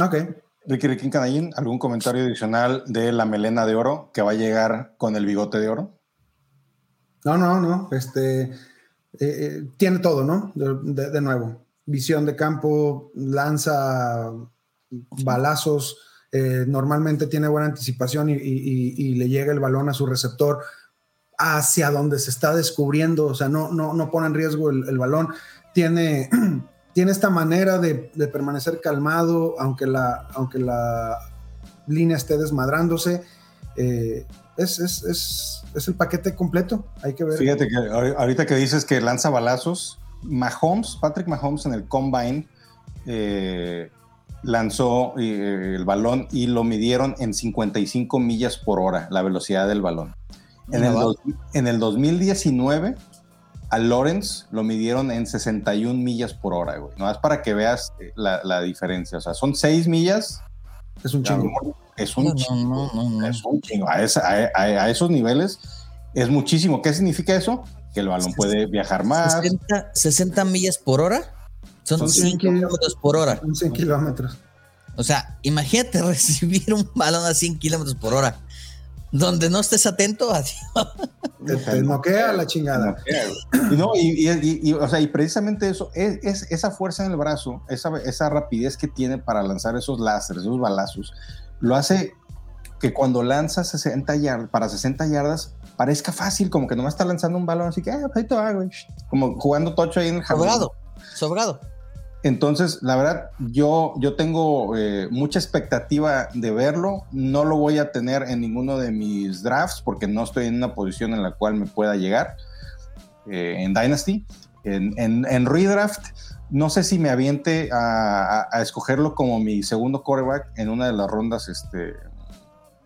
Ok. Ricky Ricky Canallín, ¿algún comentario adicional de la melena de oro que va a llegar con el bigote de oro? No, no, no. Este eh, eh, tiene todo, ¿no? De, nuevo. Visión de campo, lanza balazos, eh, normalmente tiene buena anticipación y, le llega el balón a su receptor hacia donde se está descubriendo, o sea, no, no, no pone en riesgo el balón. Tiene, tiene esta manera de, de permanecer calmado, aunque la, aunque la línea esté desmadrándose. Eh, es, es, es, es el paquete completo. Hay que ver. Fíjate que ahor- ahorita que dices que lanza balazos, Mahomes, Patrick Mahomes en el Combine eh, lanzó eh, el balón y lo midieron en 55 millas por hora, la velocidad del balón. En el, dos- en el 2019, a Lawrence lo midieron en 61 millas por hora, güey. No es para que veas eh, la, la diferencia. O sea, son 6 millas. Es un chingo. Es un No, chingo. no, no, no. Es un chingo. A, esa- a- a- a esos niveles es muchísimo. ¿Qué significa eso? Que el balón puede viajar más. 60, 60 millas por hora son Son 5 cien kilómetros por hora. Un 100 kilómetros. O sea, imagínate recibir un balón a 100 kilómetros por hora. Donde no estés atento, adiós. Te, te noquea la chingada. Y no, y, y- y- y, o sea, y precisamente eso, es, es esa fuerza en el brazo, esa, esa rapidez que tiene para lanzar esos láseres, esos balazos, lo hace que cuando lanza 60 yardas, para 60 yardas, parezca fácil, como que nomás está lanzando un balón, así que, ah, ahí te va, güey. Como jugando tocho ahí en el jardín. Sobrado, sobrado. Entonces, la verdad, yo, yo tengo eh, mucha expectativa de verlo. No lo voy a tener en ninguno de mis drafts porque no estoy en una posición en la cual me pueda llegar eh, en Dynasty. En, en, en redraft, no sé si me aviente a, a- escogerlo como mi segundo quarterback en una de las rondas. Este,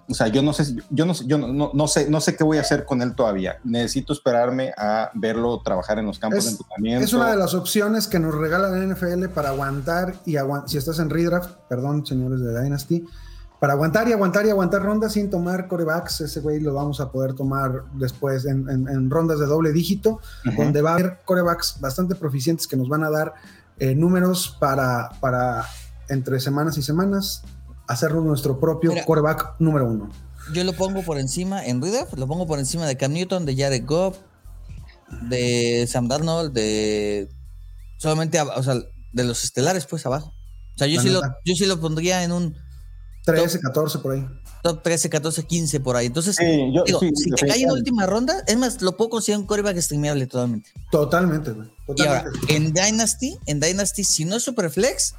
o sea, yo no sé, yo no, sé- yo no, no- no sé, no sé qué voy a hacer con él todavía. Necesito esperarme a verlo trabajar en los campos de Es, entrenamiento. es una de las opciones que nos regala la NFL para aguantar y aguantar. Si estás en redraft, perdón, señores de Dynasty, para aguantar y aguantar y aguantar rondas sin tomar corebacks, ese güey lo vamos a poder tomar después en, en- en rondas de doble dígito, donde va a haber corebacks bastante proficientes que nos van a dar eh, números para, para entre semanas y semanas hacernos nuestro propio Mira. coreback número uno. yo lo pongo por encima, en Reader, lo pongo por encima de Cam Newton, de Jared Goff, de Sam Darnold, de solamente, o sea, de los estelares, pues abajo. O sea, yo La sí, lo, yo sí lo pondría en un 13, 14 por ahí. top 13, 14, 15 por ahí. Entonces, Sí, yo- digo, sí, si te cae en última ronda, es más, lo puedo considerar un coreback streameable totalmente. Totalmente, güey. Y ahora, Totalmente. en Dynasty, en Dynasty, si no es Superflex,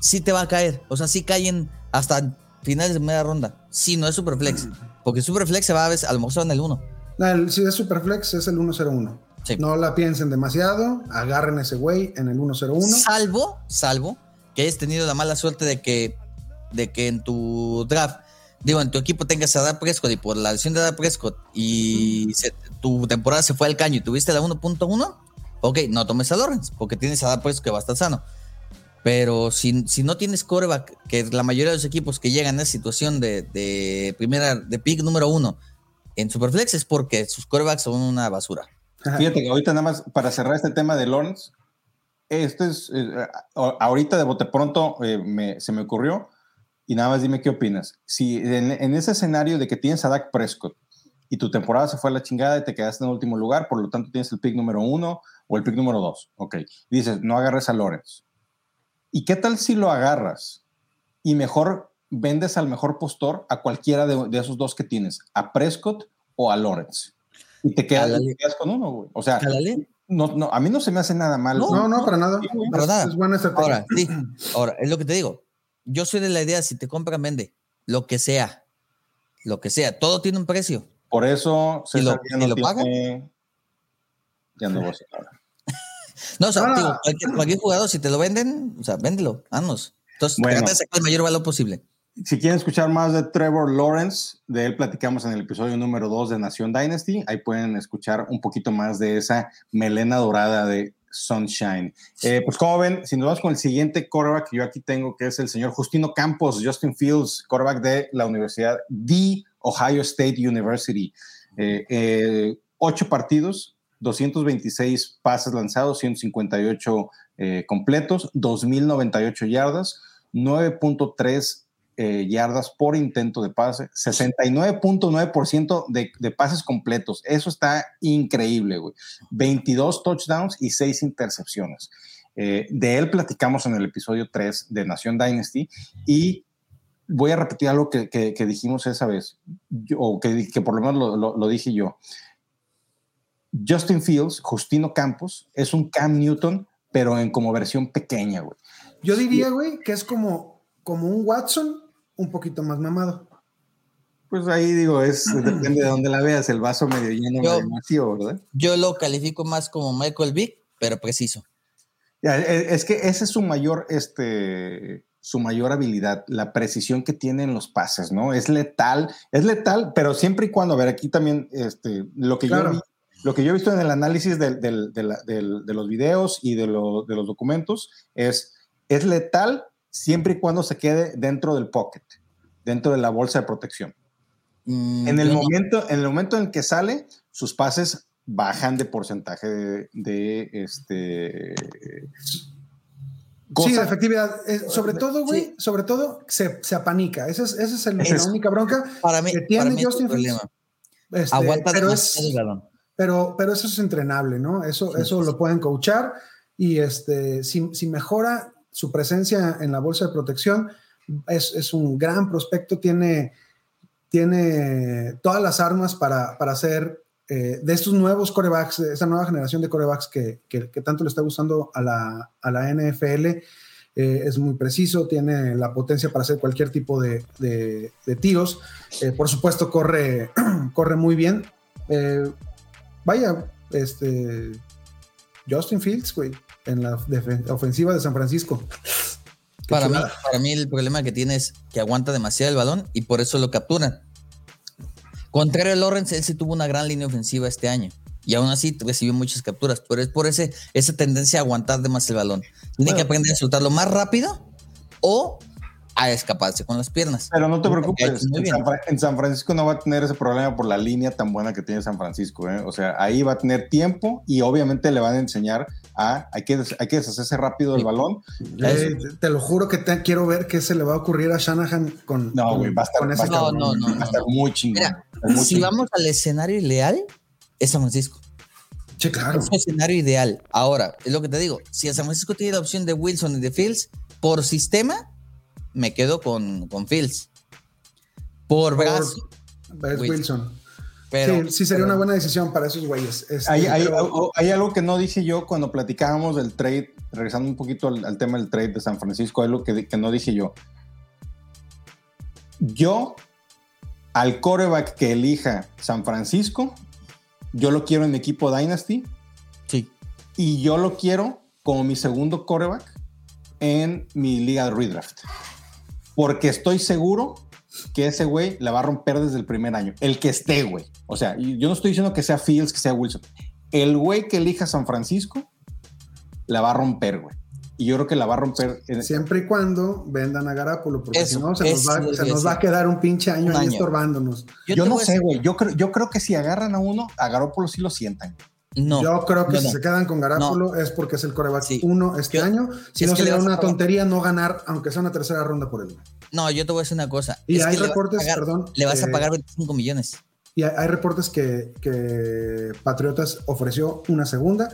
sí te va a caer. O sea, sí caen hasta finales de media ronda. Si no es Superflex. Porque Superflex se va a veces, a lo mejor en el 1. No, el- si es Superflex, es el 101. Sí. No la piensen demasiado, agarren ese güey en el 101. Salvo, salvo que hayas tenido la mala suerte de que, de que en tu draft, digo, en tu equipo tengas a Dak Prescott y por la lesión de Dak Prescott y se- tu temporada se fue al caño y tuviste la 1.1, ok, no tomes a Lawrence porque tienes a Dak Prescott que va a estar sano. Pero si, si no tienes coreback, que la mayoría de los equipos que llegan a esa situación de, de primera, de pick número uno en Superflex es porque sus corebacks son una basura. Fíjate que ahorita nada más para cerrar este tema de Lawrence, este es, eh, a- ahorita de bote pronto eh, me- se me ocurrió y nada más dime qué opinas. Si en, en ese escenario de que tienes a Dak Prescott y tu temporada se fue a la chingada y te quedaste en último lugar, por lo tanto tienes el pick número uno o el pick número dos, ok, dices, no agarres a Lawrence. ¿Y qué tal si lo agarras y mejor vendes al mejor postor a cualquiera de, de esos dos que tienes, a Prescott o a Lawrence? Y te quedas, te quedas con uno, güey. O sea, no, no, a mí no se me hace nada mal. No, no, para nada. Para es, nada. es buena estrategia. Ahora, sí, ahora, es lo que te digo. Yo soy de la idea, si te compran, vende. Lo que sea. Lo que sea. Todo tiene un precio. Por eso ¿Y lo- no lo tiene- Ya no voy a hacer nada. No, o sea, Ah. digo, cualquier, cualquier jugador, si te lo venden, o sea, véndelo, vámonos. Entonces, Bueno. trata de sacar el mayor valor posible. Si quieren escuchar más de Trevor Lawrence, de él platicamos en el episodio número 2 de Nación Dynasty. Ahí pueden escuchar un poquito más de esa melena dorada de Sunshine. Eh, pues como ven, si nos vamos con el siguiente quarterback que yo aquí tengo, que es el señor Justino Campos, Justin Fields, quarterback de la Universidad The Ohio State University. Eh, eh, ocho partidos, 226 pases lanzados, 158 eh, completos, 2.098 yardas, 9.3 eh, yardas por intento de pase, 69.9% de, pases completos. Eso está increíble, güey. 22 touchdowns y 6 intercepciones. Eh, de él platicamos en el episodio 3 de Nación Dynasty y voy a repetir algo que, dijimos esa vez, o que, por lo menos lo dije yo. Justin Fields, Justino Campos, es un Cam Newton, pero en como versión pequeña, güey. Yo diría, güey, que es como, como un Watson un poquito más mamado. Pues ahí digo, es depende de dónde la veas, el vaso medio lleno, Yo- medio vacío, ¿verdad? Yo lo califico más como Michael Vick, pero preciso. Ya, e- Es que ese es su mayor, este, su mayor habilidad, la precisión que tiene en los pases, ¿no? Es letal, es letal, pero siempre y cuando, a ver, aquí también, este, lo que Claro. yo vi, lo que yo he visto en el análisis del- del- de, la- del- de los videos y de, lo- de los documentos es, es letal siempre y cuando se quede dentro del pocket, dentro de la bolsa de protección. Mm, En el, no. momento, en el momento en el que sale, sus pases bajan de porcentaje de, de, este. Sí, cosa- de efectividad. Eh, sobre todo, güey, sobre todo se, se apanica. Esa es, esa es el- la única bronca. para mí, que tiene para mí Justin problema. Este, Aguanta pero, demasiado es, el balón. Pero, pero eso es entrenable, ¿no? Eso, eso lo pueden coachar y este, si, si mejora su presencia en la bolsa de protección, es, es un gran prospecto, tiene, tiene todas las armas para, para hacer eh, de estos nuevos corebacks, de esta nueva generación de corebacks que, que- que tanto le está gustando a la, a la NFL. eh, es muy preciso, tiene la potencia para hacer cualquier tipo de, de- de tiros. Eh, por supuesto, corre, corre muy bien. Vaya, este Justin Fields, güey, en la ofensiva de San Francisco. Qué Para mí, para mí el problema que tiene es que aguanta demasiado el balón y por eso lo capturan. Contrario a Lawrence, él sí tuvo una gran línea ofensiva este año. Y aún así recibió muchas capturas. Pero es por ese, esa tendencia a aguantar de más el balón. Tiene que aprender a soltarlo más rápido o a escaparse con las piernas. Pero no te preocupes, en. San, Fra- en San Francisco no va a tener ese problema por la línea tan buena que tiene San Francisco. ¿eh? O sea, ahí va a tener tiempo y obviamente le van a enseñar a, hay que, hay que deshacerse rápido del Sí. balón. Eh, te lo juro que te, quiero ver qué se le va a ocurrir a Shanahan con, No, con- güey, va a estar, con ese No, no, no, va a estar no. muy chingón. Mira, muy Si chingón. vamos al escenario ideal, es San Francisco. Sí, claro. Es un escenario ideal. Ahora, es lo que te digo. Si a San Francisco tiene la opción de Wilson y de Fields, por sistema, me quedo con, con Fields. Por Por- brazo, Wilson. Wilson. pero. sí, sí sería pero- una buena decisión para esos güeyes. Este, Hay, hay- pero- hay algo que no dije yo cuando platicábamos del trade, regresando un poquito al, al tema del trade de San Francisco, hay algo que, que no dije yo. Yo, al coreback que elija San Francisco, yo lo quiero en mi equipo Dynasty Sí. y yo lo quiero como mi segundo coreback en mi liga de redraft. Porque estoy seguro que ese güey la va a romper desde el primer año. El que esté, güey. O sea, yo no estoy diciendo que sea Fields, que sea Wilson. El güey que elija San Francisco la va a romper, güey. Y yo creo que la va a romper. en- Siempre y cuando vendan a Garapolo, porque Eso, si no, se, nos va, se nos a quedar un pinche año Un ahí año. estorbándonos. Yo, no sé, güey. Yo creo, yo creo que si agarran a uno, a Garoppolo sí lo sientan. No. Yo creo que no, si no. se quedan con Garapolo es porque es el coreback Sí. uno este Yo- año. Si es no le sería una pagar- tontería no ganar, aunque sea una tercera ronda por él. No, yo te voy a decir una cosa. Y Es hay que le vas a reportes, pagar- perdón, Le vas a eh, pagar 25 millones. Y hay, hay reportes que, que Patriotas ofreció una segunda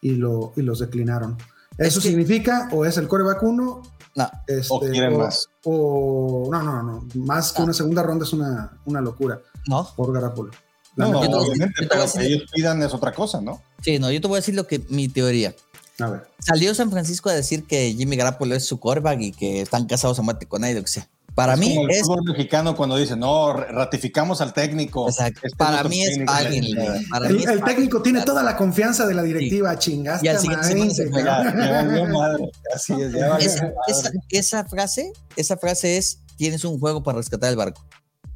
y, lo, y los declinaron. ¿Eso que- significa o es el coreback uno? No. Este, O quieren más. o- no, no, no. Más que una segunda ronda es una, una locura No. por Garapolo. No, no, obviamente, pero que ellos pidan es otra cosa, ¿no? Sí, no, yo te voy a decir lo que mi teoría. A ver. Salió San Francisco a decir que Jimmy Garoppolo es su quarterback y que están casados a muerte con él, lo que sea. Para Es mí como el es fútbol mexicano cuando dice, no, ratificamos al técnico. Exacto. Este Para mí es técnico". páguenle. Para El, mí es el páguenle. técnico tiene toda la confianza de la directiva. Chingaste Y al siguiente se madre. Así es, ya valió Esa, madre. esa- esa frase, esa frase es tienes un juego para rescatar el barco.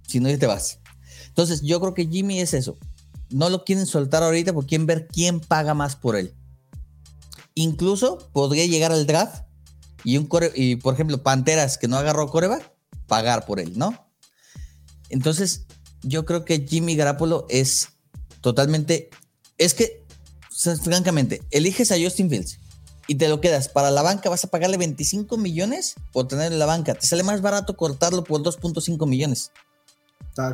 Si no, ya te vas. Entonces, yo creo que Jimmy es eso. No lo quieren soltar ahorita porque quieren ver quién paga más por él. Incluso podría llegar al draft y un core, y por ejemplo, Panteras que no agarró coreback, pagar por él, ¿no? Entonces, yo creo que Jimmy Garapolo es totalmente. Es que, francamente, eliges a Justin Fields y te lo quedas para la banca, vas a pagarle 25 millones por tenerlo en la banca. Te sale más barato cortarlo por 2.5 millones.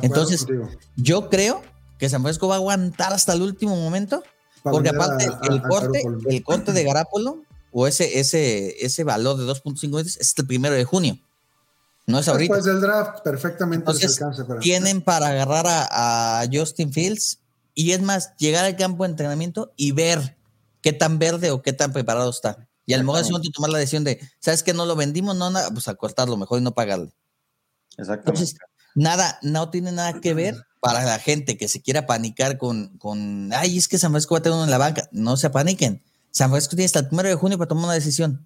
Entonces, contigo. Yo creo que San Francisco va a aguantar hasta el último momento, Para porque aparte a- el a corte, el corte de Garapolo o ese, ese, ese valor de 2.5 millones es el primero de junio. No es ahorita. Después del draft, perfectamente Entonces, alcanza para- tienen para agarrar a, a Justin Fields y es más, llegar al campo de entrenamiento y ver qué tan verde o qué tan preparado está. Y a lo mejor es momento tomar la decisión de, ¿sabes que No lo vendimos, no, nada, pues a cortarlo mejor y no pagarle. Exactamente. Entonces, nada, no tiene nada que ver para la gente que se quiera panicar con, con ay, es que San Francisco va a tener uno en la banca. No se paniquen. San Francisco tiene hasta el primero de junio para tomar una decisión.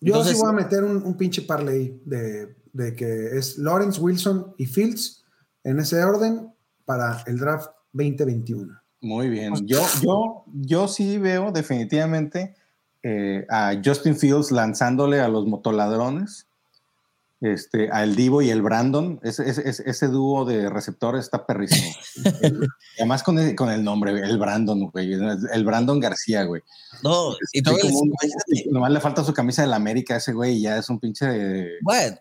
Yo Entonces- sí voy a meter un, un pinche parlay de, de que es Lawrence, Wilson y Fields en ese orden para el draft 2021. Muy bien. Yo, yo, yo sí veo definitivamente eh, a Justin Fields lanzándole a los motoladrones, este, a el Divo y el Brandon. Ese, ese, ese- ese dúo de receptores está perrísimo. Y Además con el, con el nombre, el Brandon, güey. El Brandon García, güey. No, y como les- un- imagínate, nomás le falta su camisa de la América a ese güey y ya es un pinche... Bueno,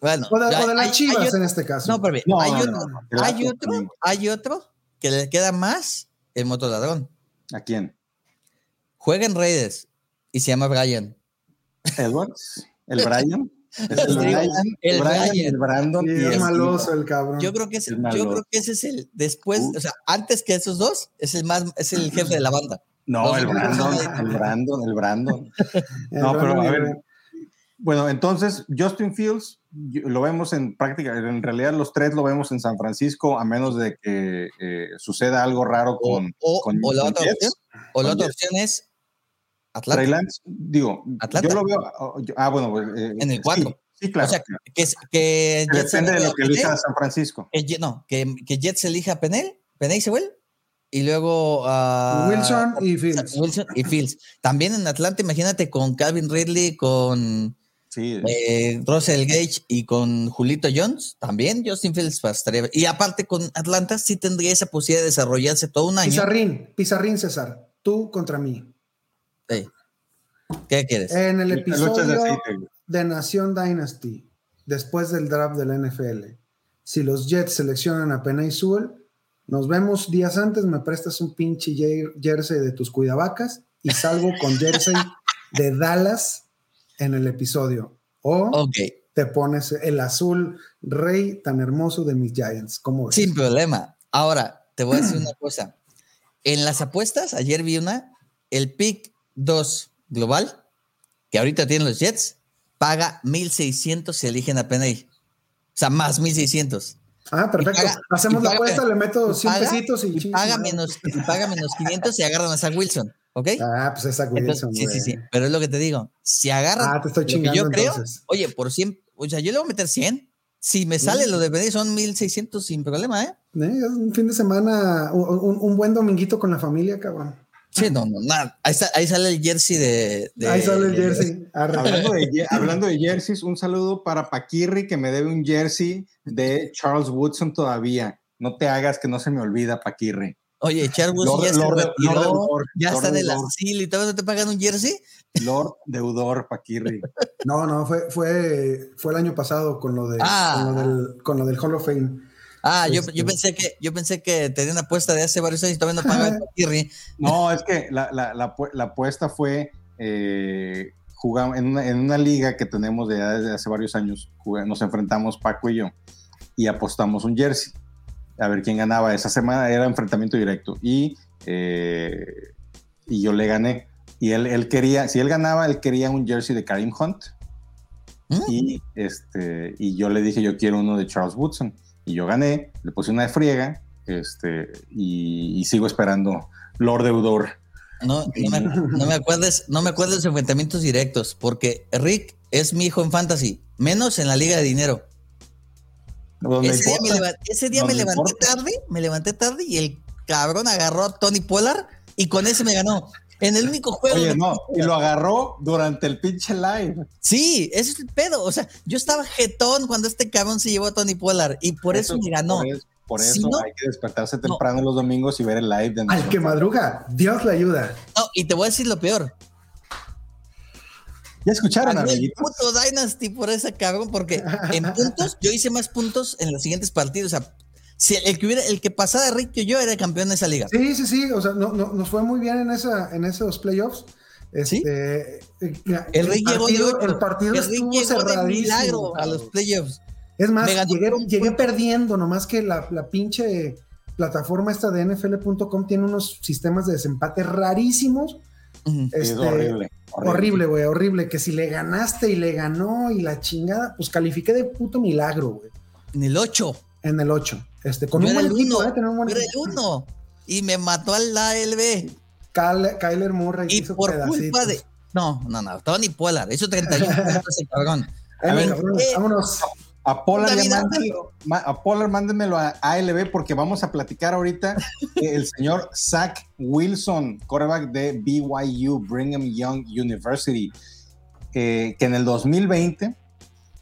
bueno. O de, de las hay- chivas hay otro- en este caso. No, pero No, hay, no, otro, no, no. hay otro, hay otro que le queda más el motoladrón. ¿A quién? Juega en Raiders y se llama Brian. ¿Edwards? ¿El Brian? Es Sí, el Brian, el el Brian, Brian. el Brandon Sí, y es el maloso el cabrón. Yo creo que ese, Es yo malo. creo que ese es el después, Uh. o sea, antes que esos dos, es el más, es el jefe de la banda. No, el Brandon, el Brandon, el Brandon. No, pero a ver. Bueno, entonces Justin Fields lo vemos en práctica, en realidad los tres lo vemos en San Francisco, a menos de que eh, suceda algo raro con, o- con- o la con otra Jets. opción, o la con otra Jets. opción es Trey Atlanta. Lance, digo, Atlanta. yo lo veo. yo- ah, bueno, pues, eh, En el sí, cuatro. Sí, claro. O sea, que, es- que Que Jets depende de lo que elija San Francisco. que no, que, que Jets elija a Penel, Penel y Sewell, y luego a Wilson y Fields. Wilson y Fields. También en Atlanta, imagínate con Calvin Ridley, con Sí, Eh, Russell Gage y con Julito Jones también Justin Fields estaría y aparte con Atlanta sí tendría esa posibilidad de desarrollarse todo un año. Pizarrín, Pizarrín, César. Tú contra mí. Sí. ¿Qué quieres? En el de episodio de Nación Dynasty, después del draft de la NFL, si los Jets seleccionan a Penay Sewell, nos vemos días antes, me prestas un pinche jer- jersey de tus cuidavacas y salgo con jersey de Dallas en el episodio. O ok, te pones el azul rey tan hermoso de mis Giants. ¿Cómo ves? sin problema. Ahora, te voy a decir una cosa. En las apuestas, ayer vi una, el pick 2 global, que ahorita tienen los Jets, paga 1600 si eligen a Penay. O sea, más 1600. Ah, perfecto. Paga- Hacemos la apuesta, le meto y 100 paga- pesitos y, y paga menos, y paga menos 500 y agarran a Zach Wilson. ¿Ok? Ah, pues esa Entonces, Wilson, sí, sí, sí. güey. Pero es lo que te digo. Si agarran. Ah, te estoy chingando Yo creo, entonces. oye, por 100, o sea, yo le voy a meter 100. Si me sale lo de pedir son 1600 sin problema, ¿eh? Eh, es un fin de semana, un, un- un buen dominguito con la familia, cabrón. Sí, no, no, nada. Ahí, está- ahí sale el jersey de. de- Ahí sale el jersey. Hablando de, ye- hablando de jerseys, un saludo para Paquirri que me debe un jersey de Charles Woodson todavía. No te hagas que no se me olvida, Paquirri. Oye, Charles Lord- ya se Lord- retiró, Lord deudor, ya Lord está en el asilo y todavía no te pagan un jersey. Lord Deudor, Paquirri. No, no, fue, fue, fue el año pasado con lo, de, Ah. con, lo del, con lo del Hall of Fame. Ah, yo, Este. yo pensé que yo pensé que tenía una apuesta de hace varios años y todavía no pagan el. No, es que la, la- la apu- la apuesta fue eh, jugamos en una, en una liga que tenemos de desde hace varios años. nos enfrentamos Paco y yo y apostamos un jersey. A ver quién ganaba. Esa semana era enfrentamiento directo y, eh, y yo le gané. Y él, él quería, si él ganaba, él quería un jersey de Karim Hunt. ¿Mm? Y, este, y yo le dije, yo quiero uno de Charles Woodson. Y yo gané, le puse una de friega este, y, y sigo esperando Lord Deudor. No, no, me, no me acuerdes, no me acuerdes de enfrentamientos directos, porque Rick es mi hijo en fantasy, menos en la liga de dinero. Ese día, me, importa. leva- ese día me levanté tarde, me levanté tarde y el cabrón agarró a Tony Pollard y con ese me ganó. En el único juego. Oye, no, y lo agarró durante el pinche live. Sí, ese es el pedo. O sea, yo estaba jetón cuando este cabrón se llevó a Tony Pollard y por eso, me ganó. Por eso, por Si eso no- hay que despertarse temprano los domingos y ver el live de Al que madruga, Dios le ayuda. No, y te voy a decir lo peor. ¿Ya escucharon, amiguitos? puto Dynasty por ese cabrón, porque en puntos yo hice más puntos en los siguientes partidos. O sea, si el que hubiera, el que pasara de Rick que yo era campeón de esa liga. Sí, sí, sí. O sea, no, no- nos fue muy bien en, esa, en esos playoffs. Este, eh, El Rick llegó de partido, el partido el Rick estuvo llegó de cerradísimo. milagro a los playoffs. Es más, llegué, llegué perdiendo, nomás que la, la pinche plataforma esta de NFL.com tiene unos sistemas de desempate rarísimos. Sí, es Este, horrible. Horrible, güey, horrible. Que si le ganaste y le ganó y la chingada, pues califiqué de puto milagro, güey. En el 8. En el 8. Este, con Yo un era buen el equipo, 1. ¿eh? Un buen Yo era el. 1. Y me mató al ALB. Kyle- Kyler Murray Y hizo por pedacitos. culpa de. No, no, no. Tony Pollard. Hizo 31 puntos el cabrón. A ver, ¿qué? vámonos. A ma- a Pollard mándenmelo a ALB porque vamos a platicar ahorita que el señor Zach Wilson, quarterback de BYU, Brigham Young University, eh, que en el 2020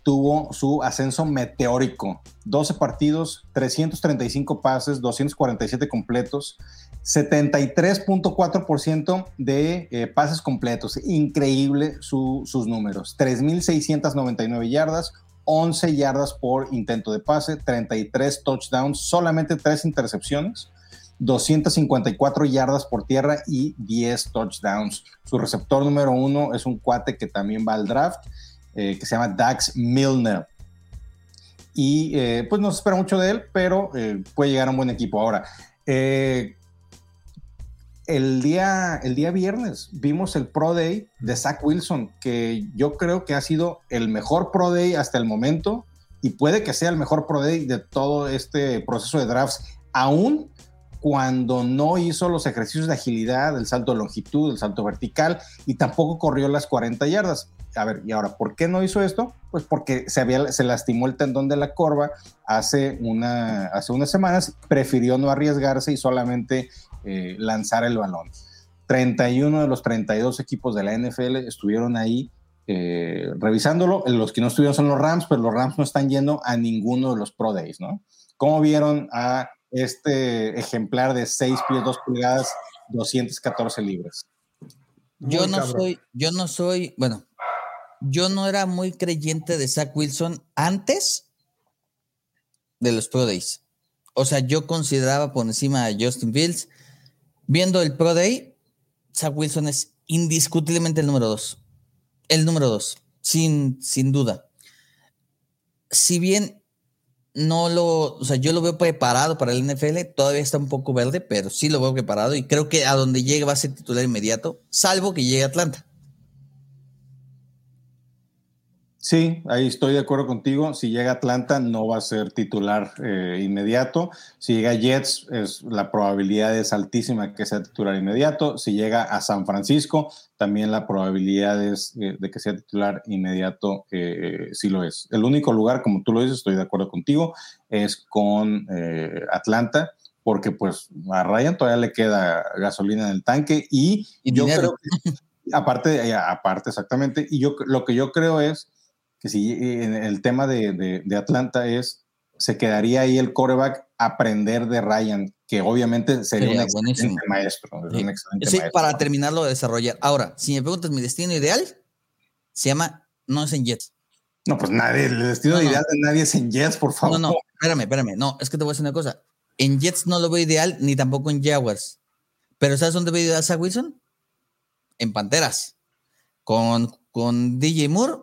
tuvo su ascenso meteórico. 12 partidos, 335 pases, 247 completos, 73.4% de eh, pases completos. Increíble su- sus números. 3.699 yardas, 11 yardas por intento de pase, 33 touchdowns, solamente 3 intercepciones, 254 yardas por tierra y 10 touchdowns. Su receptor número uno es un cuate que también va al draft, eh, que se llama Dax Milner. Y eh, pues no se espera mucho de él, pero eh, puede llegar a un buen equipo. Ahora, el, día, el día viernes vimos el Pro Day de Zach Wilson, que yo creo que ha sido el mejor Pro Day hasta el momento y puede que sea el mejor Pro Day de todo este proceso de drafts, aún cuando no hizo los ejercicios de agilidad, el salto de longitud, el salto vertical y tampoco corrió las 40 yardas. A ver, y ahora, ¿por qué no hizo esto? Pues porque se, había, se lastimó el tendón de la corva hace, una, hace unas semanas, prefirió no arriesgarse y solamente eh, lanzar el balón. 31 de los 32 equipos de la NFL estuvieron ahí eh, revisándolo, los que no estuvieron son los Rams, pero los Rams no están yendo a ninguno de los Pro Days, ¿no? ¿Cómo vieron a este ejemplar de 6 pies 2 pulgadas, 214 libras? Yo no cabrón. soy, yo no soy, bueno, yo no era muy creyente de Zach Wilson antes de los Pro Days. O sea, yo consideraba por encima a Justin Fields. Viendo el Pro Day, Zach Wilson es indiscutiblemente el número dos. El número dos, sin, sin duda. Si bien no lo, o sea, yo lo veo preparado para el NFL, todavía está un poco verde, pero sí lo veo preparado y creo que a donde llegue va a ser titular inmediato, salvo que llegue a Atlanta. Sí, ahí estoy de acuerdo contigo. Si llega a Atlanta, no va a ser titular eh, inmediato. Si llega a Jets, es, la probabilidad es altísima que sea titular inmediato. Si llega a San Francisco, también la probabilidad es eh, de que sea titular inmediato, eh, sí lo es. El único lugar, como tú lo dices, estoy de acuerdo contigo, es con eh, Atlanta, porque pues a Ryan todavía le queda gasolina en el tanque y, Y yo dinero. creo que, aparte, eh, aparte exactamente, y yo lo que yo creo es que si en el tema de, de- de Atlanta es, se quedaría ahí el coreback aprender de Ryan, que obviamente sería Sería un excelente buenísimo. maestro. es Sí. un excelente Sí, maestro. para terminarlo de desarrollar. Ahora, si me preguntas mi destino ideal, se llama, no es en Jets. No, pues nadie, el destino No, no. ideal de nadie es en Jets, por favor. No, no, espérame, espérame. No, es que te voy a decir una cosa. En Jets no lo veo ideal, ni tampoco en Jaguars. Pero ¿sabes dónde veo ideal a Wilson? En Panteras. Con, con DJ Moore,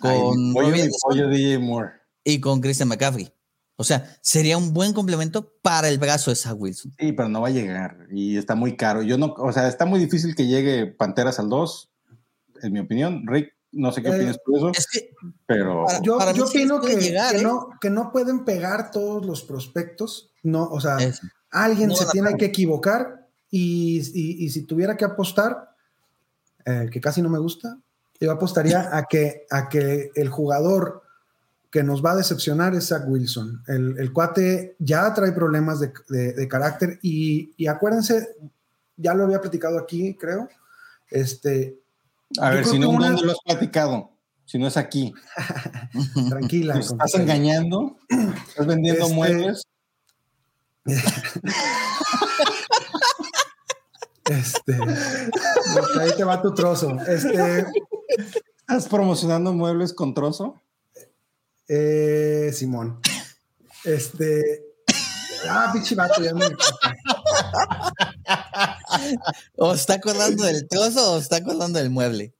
con pollo, pollo DJ Moore. y con Christian McCaffrey. O sea, sería un buen complemento para el brazo de Zach Wilson. Sí, pero no va a llegar y está muy caro. Yo no, o sea, está muy difícil que llegue Panteras al 2, en mi opinión. Rick, no sé qué Eh, opinas tú de eso, Es que pero para- Yo, Para mí yo sí opino que, llegar, que ¿eh? no, que no pueden pegar todos los prospectos. No, o sea, es- alguien No se tiene que equivocar y, y- y si tuviera que apostar, eh, que casi no me gusta, yo apostaría a que, a que el jugador que nos va a decepcionar es Zach Wilson. El, el cuate ya trae problemas de, de- de carácter y, y acuérdense, ya lo había platicado aquí, creo. Este, a ver, si no, una- ¿dónde lo has platicado? Si no es aquí. tranquila. ¿Nos estás engañando? ¿Estás vendiendo Este- muebles? Este, ahí te va tu trozo. Este, ¿Estás promocionando muebles con trozo? eh, Simón. Este. Ah, pinche vato, ya me. o está acordando del trozo o está acordando del mueble.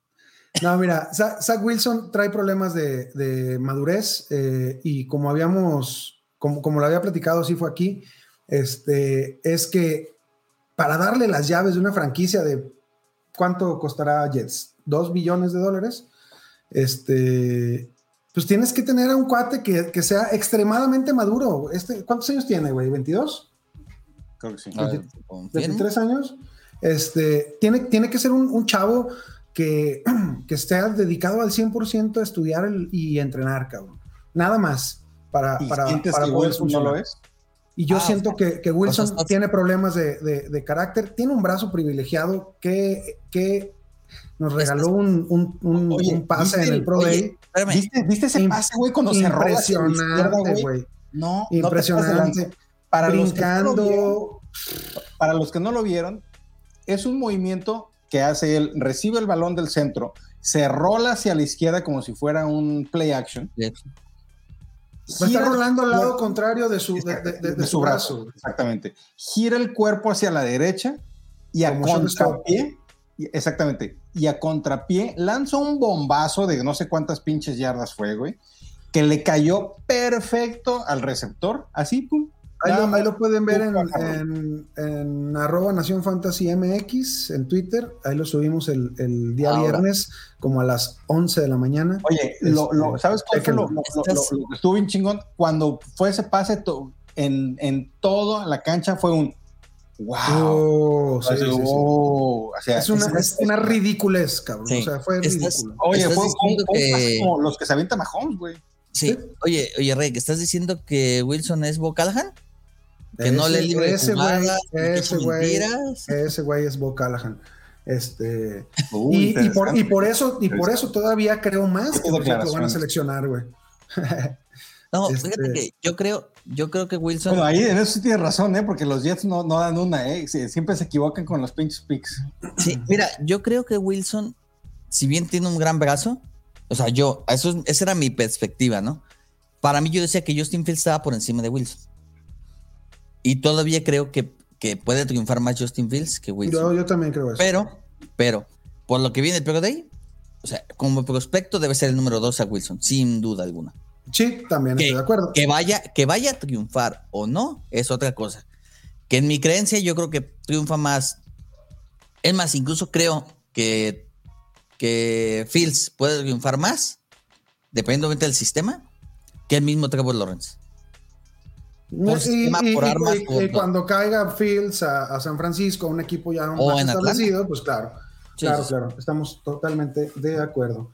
No, mira, Za- Zach Wilson trae problemas de, de madurez eh, y como habíamos, como, como lo había platicado, sí fue aquí, este, es que para darle las llaves de una franquicia de cuánto costará Jets, dos billones de dólares, este, pues tienes que tener a un cuate que, que sea extremadamente maduro. Este, ¿Cuántos años tiene, güey? ¿22? Creo que sí. A ver, Veinti- confirmo. 23 años. Este, tiene, tiene que ser un, un chavo que, que esté dedicado al 100% a estudiar el- y entrenar, cabrón. Nada más para, ¿Y para, sientes para que poder Wilson no lo es? Y yo Ah, siento o sea, que, que Wilson o sea, estás- tiene problemas de, de- de carácter, tiene un brazo privilegiado que, que nos regaló un, un- un- Oye, un pase ¿viste en el Pro oye, Day. Espérame. ¿Viste, ¿Viste ese pase, güey, cuando se izquierda, Impresionante, güey? No, no. Impresionante. Para los, que no lo vieron, Brincando. para los que no lo vieron, es un movimiento que hace él, recibe el balón del centro, se rola hacia la izquierda como si fuera un play action. De- Va a estar gira- rolando al lado contrario de su, de, de- de- de su brazo. Exactamente. Gira el cuerpo hacia la derecha y a Como contrapié. Exactamente. Y a contrapié lanza un bombazo de no sé cuántas pinches yardas fue, güey. Que le cayó perfecto al receptor. Así, pum. Ahí lo, más. ahí lo pueden ver en, en, en arroba Nación Fantasy MX en Twitter. Ahí lo subimos el, el día Ahora. viernes, como a las 11 de la mañana. Oye, lo, lo- Este, ¿sabes cuál fue lo, chéquenlo. lo- lo- lo- lo que estuvo bien chingón? Cuando fue ese pase to- en, en toda la cancha fue un wow. Oh, sí, Así, sí, sí. "Oh", o sea, Es una, es- es una ridiculez, cabrón. Sí. O sea, fue ridículo. Oye, fue un- diciendo un- un pase que- como los que se avienta Mahomes, güey. Sí. Oye, oye, Rey, ¿que estás diciendo que Wilson es Bo Callahan? Que no le libre ese güey, ese güey, mentiras. ese güey es Bo Callahan. Este, Uh, y, y por, y por eso, y por eso todavía creo más que lo van a seleccionar, güey. No, Este- fíjate que yo creo, yo creo que Wilson. Bueno, ahí en eso sí tienes razón, ¿eh? Porque los Jets no, no dan una, ¿eh? Siempre se equivocan con los pinches picks. Sí, mira, yo creo que Wilson, si bien tiene un gran brazo, o sea, yo, eso, es- esa era mi perspectiva, ¿no? Para mí yo decía que Justin Fields estaba por encima de Wilson. Y todavía creo que, que puede triunfar más Justin Fields que Wilson. Yo, yo también creo eso. Pero, pero, por lo que viene el Pro Day, o sea, como prospecto debe ser el número dos a Wilson, sin duda alguna. sí, también Que, estoy de acuerdo. que vaya, que vaya a triunfar o no es otra cosa. Que en mi creencia yo creo que triunfa más. Es más, incluso creo que, que Fields puede triunfar más, dependiendo del sistema, que el mismo Trevor Lawrence. Por Y- sistema, y- por y- armas, y- por- y cuando caiga Fields a, a San Francisco, un equipo ya más Atlanta. establecido, pues claro, Sí, claro, sí, claro, estamos totalmente de acuerdo.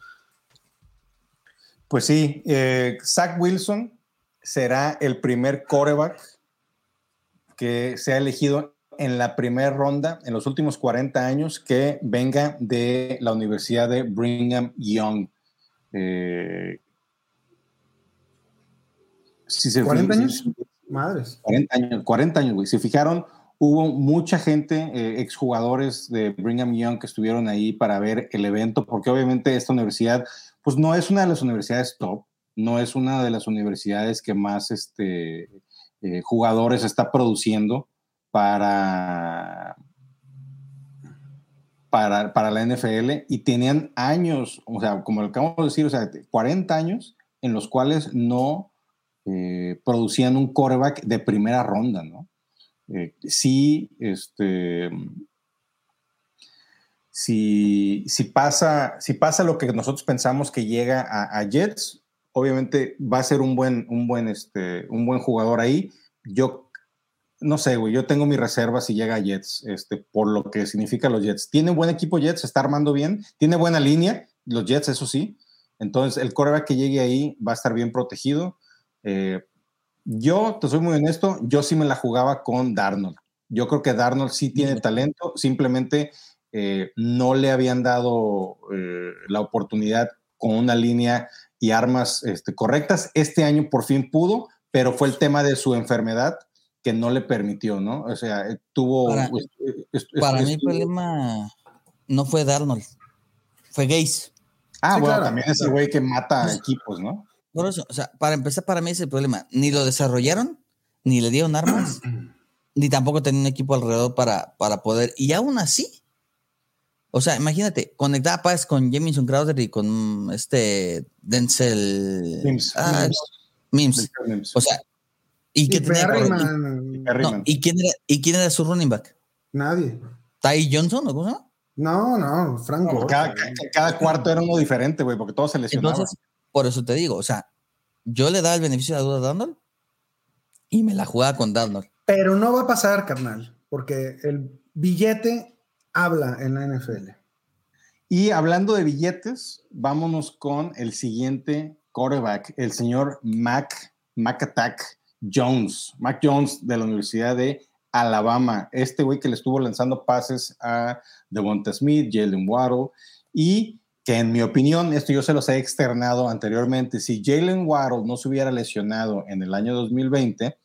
Pues sí, eh, Zach Wilson será el primer quarterback que sea elegido en la primera ronda en los últimos 40 años que venga de la Universidad de Brigham Young. Eh, si se- 40 si- años, madres. 40 años, 40 años, güey. Se fijaron, hubo mucha gente, eh, exjugadores de Brigham Young que estuvieron ahí para ver el evento, porque obviamente esta universidad, pues no es una de las universidades top, no es una de las universidades que más este, eh, jugadores está produciendo para, para, para la NFL y tenían años, o sea, como lo acabamos de decir, o sea, 40 años en los cuales no eh, producían un coreback de primera ronda, ¿no? Eh, este, si, si, pasa, si pasa lo que nosotros pensamos que llega a, Jets, obviamente va a ser un buen, un buen, este, un buen jugador ahí. Yo no sé, güey, yo tengo mi reserva si llega a Jets, este, por lo que significa los Jets. Tiene un buen equipo Jets, está armando bien, tiene buena línea, los Jets, eso sí. Entonces, el coreback que llegue ahí va a estar bien protegido. Eh, yo, te soy muy honesto, yo sí me la jugaba con Darnold. Yo creo que Darnold sí tiene talento, simplemente eh, no le habían dado eh, la oportunidad con una línea y armas este, correctas. Este año por fin pudo, pero fue el tema de su enfermedad que no le permitió, ¿no? O sea, tuvo... Para- mí el problema no fue Darnold, fue Gaze. Ah, Sí, bueno, claro. también es el güey que mata Pues- equipos, ¿no? Por eso, o sea, para empezar, para mí ese problema. Ni lo desarrollaron, ni le dieron armas, ni tampoco tenían un equipo alrededor para, para poder. Y aún así, o sea, imagínate, conectar Paz con Jamison Crowder y con este Denzel Mims. Ah, Mims. Mims. O sea, ¿y tenía Perryman, y- no, Perryman. ¿y, quién era, ¿Y quién era su running back? nadie. ¿Ty Johnson o cómo se llama? No, no, cada- cada cuarto era uno diferente, güey, porque todos se lesionaban. Entonces, por eso te digo, o sea, yo le daba el beneficio de la duda a Darnold y me la jugaba con Darnold. Pero no va a pasar, carnal, porque el billete habla en la NFL. Y hablando de billetes, vámonos con el siguiente quarterback, el señor Mac, Mac Attack Jones. Mac Jones de la Universidad de Alabama. Este güey que le estuvo lanzando pases a Devonta Smith, Jalen Waddle, y que en mi opinión, esto yo se los he externado anteriormente, si Jalen Waddle no se hubiera lesionado en el año 2020,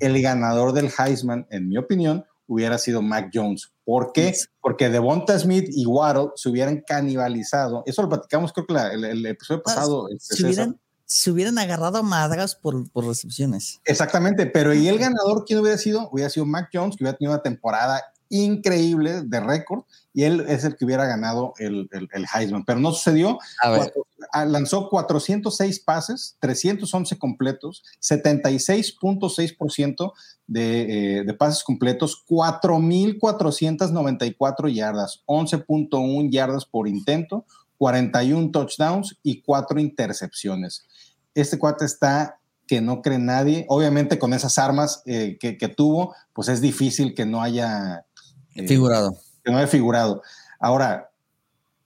el ganador del Heisman, en mi opinión, hubiera sido Mac Jones. ¿Por qué? Porque Devonta Smith y Waddle se hubieran canibalizado. Eso lo platicamos, creo que la- el, el episodio pasado. este, se, hubieran, se hubieran agarrado a madras por, por recepciones. Exactamente, pero ¿y el ganador quién hubiera sido? Hubiera sido Mac Jones, que hubiera tenido una temporada increíble de récord y él es el que hubiera ganado el, el- el Heisman, pero no sucedió. A ver, Cuatro- ah, lanzó 406 pases, 311 completos, 76.6% de, eh, de pases completos, 4.494 yardas, 11.1 yardas por intento, 41 touchdowns y 4 intercepciones. Este cuate está que no cree nadie. Obviamente con esas armas eh, que, que tuvo, pues es difícil que no haya figurado. que no figurado. Ahora,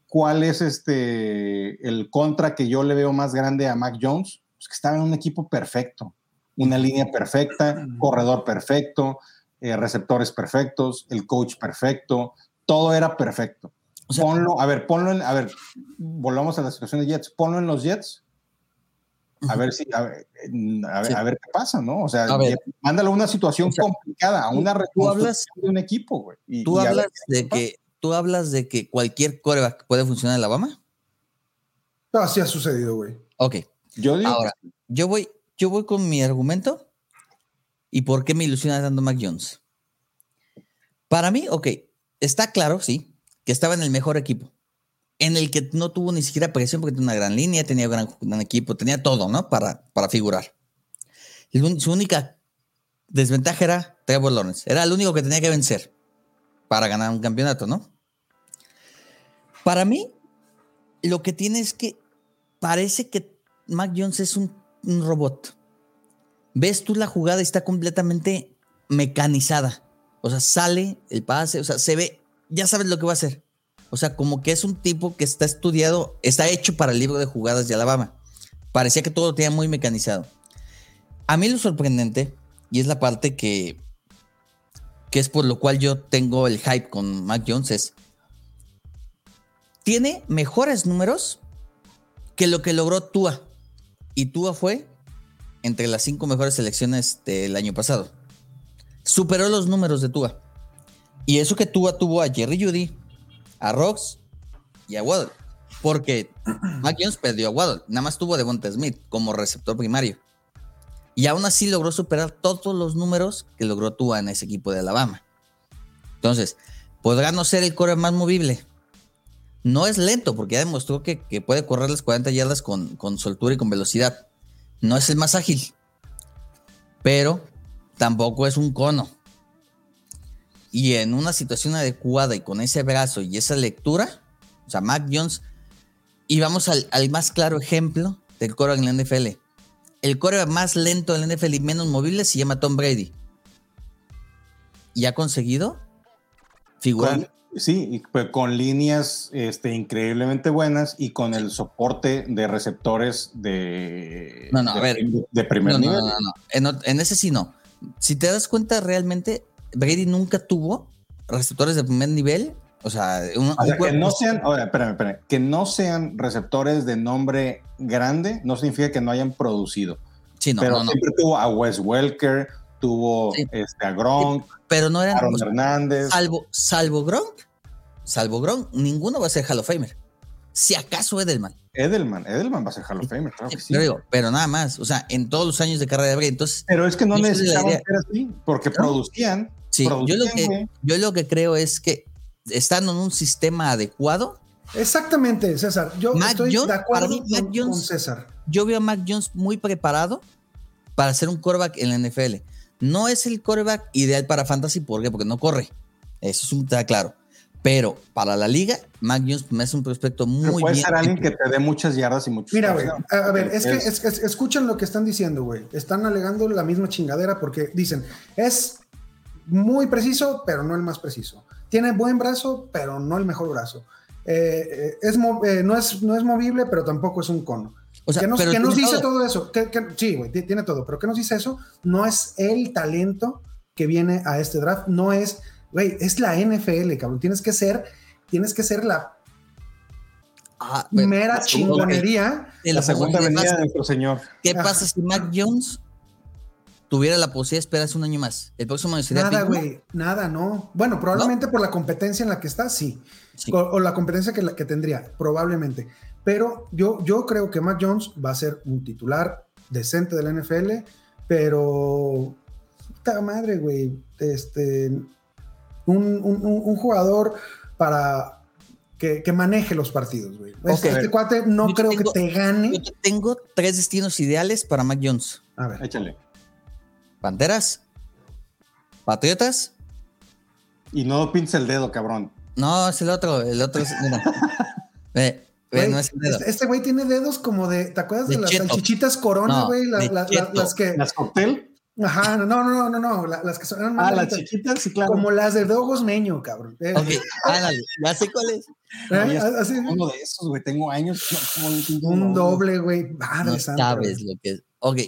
¿cuál es este el contra que yo le veo más grande a Mac Jones? Pues que estaba en un equipo perfecto, una línea perfecta, corredor perfecto, eh, receptores perfectos, el coach perfecto, todo era perfecto. O sea, ponlo, a ver, ponlo en, a ver, volvamos a la situación de Jets, ponlo en los Jets, a ver si, a ver, a ver, Sí. a ver qué pasa, ¿no? O sea, A ver. Jets, mándalo a una situación O sea, complicada, a una tú reconstrucción hablas- de un equipo, güey. y- tú y a ver hablas de pasa. que tú hablas de que cualquier coreback puede funcionar en Alabama. Así ha sucedido, güey. Ok. Yo digo Ahora, yo voy, yo voy con mi argumento y por qué me ilusiona tanto Mac Jones. Para mí, ok, está claro, sí, que estaba en el mejor equipo, en el que no tuvo ni siquiera presión porque tenía una gran línea, tenía un gran, equipo, tenía todo, ¿no? Para, para figurar. Su única desventaja era Trevor Lawrence. Era el único que tenía que vencer para ganar un campeonato, ¿no? Para mí, lo que tiene es que parece que Mac Jones es un, un robot. Ves tú la jugada y está completamente mecanizada. O sea, sale el pase, o sea, se ve, ya sabes lo que va a hacer. O sea, como que es un tipo que está estudiado, está hecho para el libro de jugadas de Alabama. Parecía que todo tenía muy mecanizado. A mí lo sorprendente, y es la parte que, que es por lo cual yo tengo el hype con Mac Jones, es, tiene mejores números que lo que logró Tua. Y Tua fue entre las cinco mejores selecciones del año pasado. Superó los números de Tua. Y eso que Tua tuvo a Jerry Judy, a Rox y a Waddle. Porque Mac Jones perdió a Waddle. Nada más tuvo a Devonta Smith como receptor primario. Y aún así logró superar todos los números que logró Tua en ese equipo de Alabama. Entonces, podrá no ser el core más movible, no es lento, porque ya demostró que, que puede correr las 40 yardas con, con soltura y con velocidad. No es el más ágil, pero tampoco es un cono. Y en una situación adecuada y con ese brazo y esa lectura, o sea, Mac Jones, y vamos al, al más claro ejemplo del core en la NFL. El core más lento en la NFL y menos movible se llama Tom Brady. Y ha conseguido figurar. Con- sí, y, pues, con líneas este, increíblemente buenas y con el soporte de receptores de, No, no, de, a ver. de primer no, no, nivel. no, no, no. En, en ese sí no. Si te das cuenta, realmente Brady nunca tuvo receptores de primer nivel. O sea, un, O sea, un que no sean, ahora, espérame, espérame, que no sean receptores de nombre grande no significa que no hayan producido. Sí, no, pero no, no. siempre tuvo a Wes Welker, tuvo Sí. este, a Gronk, Pero no eran. Aaron o sea, Hernández. salvo, salvo Gronk, salvo Gronk, ninguno va a ser Hall of Famer. Si acaso Edelman. Edelman, Edelman va a ser Hall of Famer, claro que sí. Pero digo, pero nada más. O sea, en todos los años de carrera de Brady. Entonces, Pero es que no necesitaban ser así, porque producían. Sí, yo lo, que, yo lo que creo es que estando en un sistema adecuado, Exactamente, César. Yo Mac estoy Jones, de acuerdo mí, con, Jones- con César. yo veo a Mac Jones muy preparado para ser un quarterback en la NFL. No es el quarterback ideal para fantasy, ¿por qué? Porque no corre. Eso es un está claro. Pero para la liga, Mac Jones me hace un prospecto Pero muy puede bien. ser alguien que te dé muchas yardas y muchos Mira, güey, a, ver, es que Es- es- es- escuchen lo que están diciendo, güey. Están alegando la misma chingadera porque dicen, es muy preciso, pero no el más preciso. Tiene buen brazo, pero no el mejor brazo. Eh, eh, es eh, no, es, no es movible, pero tampoco es un cono. O sea, ¿Qué nos, qué nos dice todo. todo, eso? ¿Qué- qué- sí, güey, ti- tiene todo. Pero ¿qué nos dice eso? No es el talento que viene a este draft. No es, güey, es la NFL, cabrón. Tienes que ser, tienes que ser la Ah, bueno, mera la segunda- chingonería. te la segunda de venida de nuestro señor. ¿Qué Ajá. pasa si Mac Jones tuviera la posibilidad de esperarse un año más? El próximo año sería Nada, güey, nada, no. Bueno, probablemente por la competencia en la que está, sí. Sí. O, o la competencia que, la- que tendría, probablemente. Pero yo, yo creo que Mac Jones va a ser un titular decente de la NFL, pero. Puta madre, güey. Este. Un, un- un- un jugador para que, que maneje los partidos, güey. Ok. Este cuate no Yo creo tengo- que te gane. Yo te tengo tres destinos ideales para Mac Jones. A ver. Échale. Panteras, Patriotas. Y no pintes el dedo, cabrón. No, es el otro. El otro es. mira. Ve, ve, no es el dedo. este, este güey tiene dedos como de. ¿Te acuerdas de, De las cheto. salchichitas corona, No, güey? La- de la- la- cheto. las que. ¿Las cóctel? Ajá, no, no, no, no, no, la- las que son eran más Ah, las chiquitas, sí, claro. como las de Dogos Meño, cabrón. Eh, Ok, ándale, ya sé cuál es. ¿eh? Uno de esos, güey. Tengo años. un doble, güey. Madre No santa, sabes lo que es. Ok,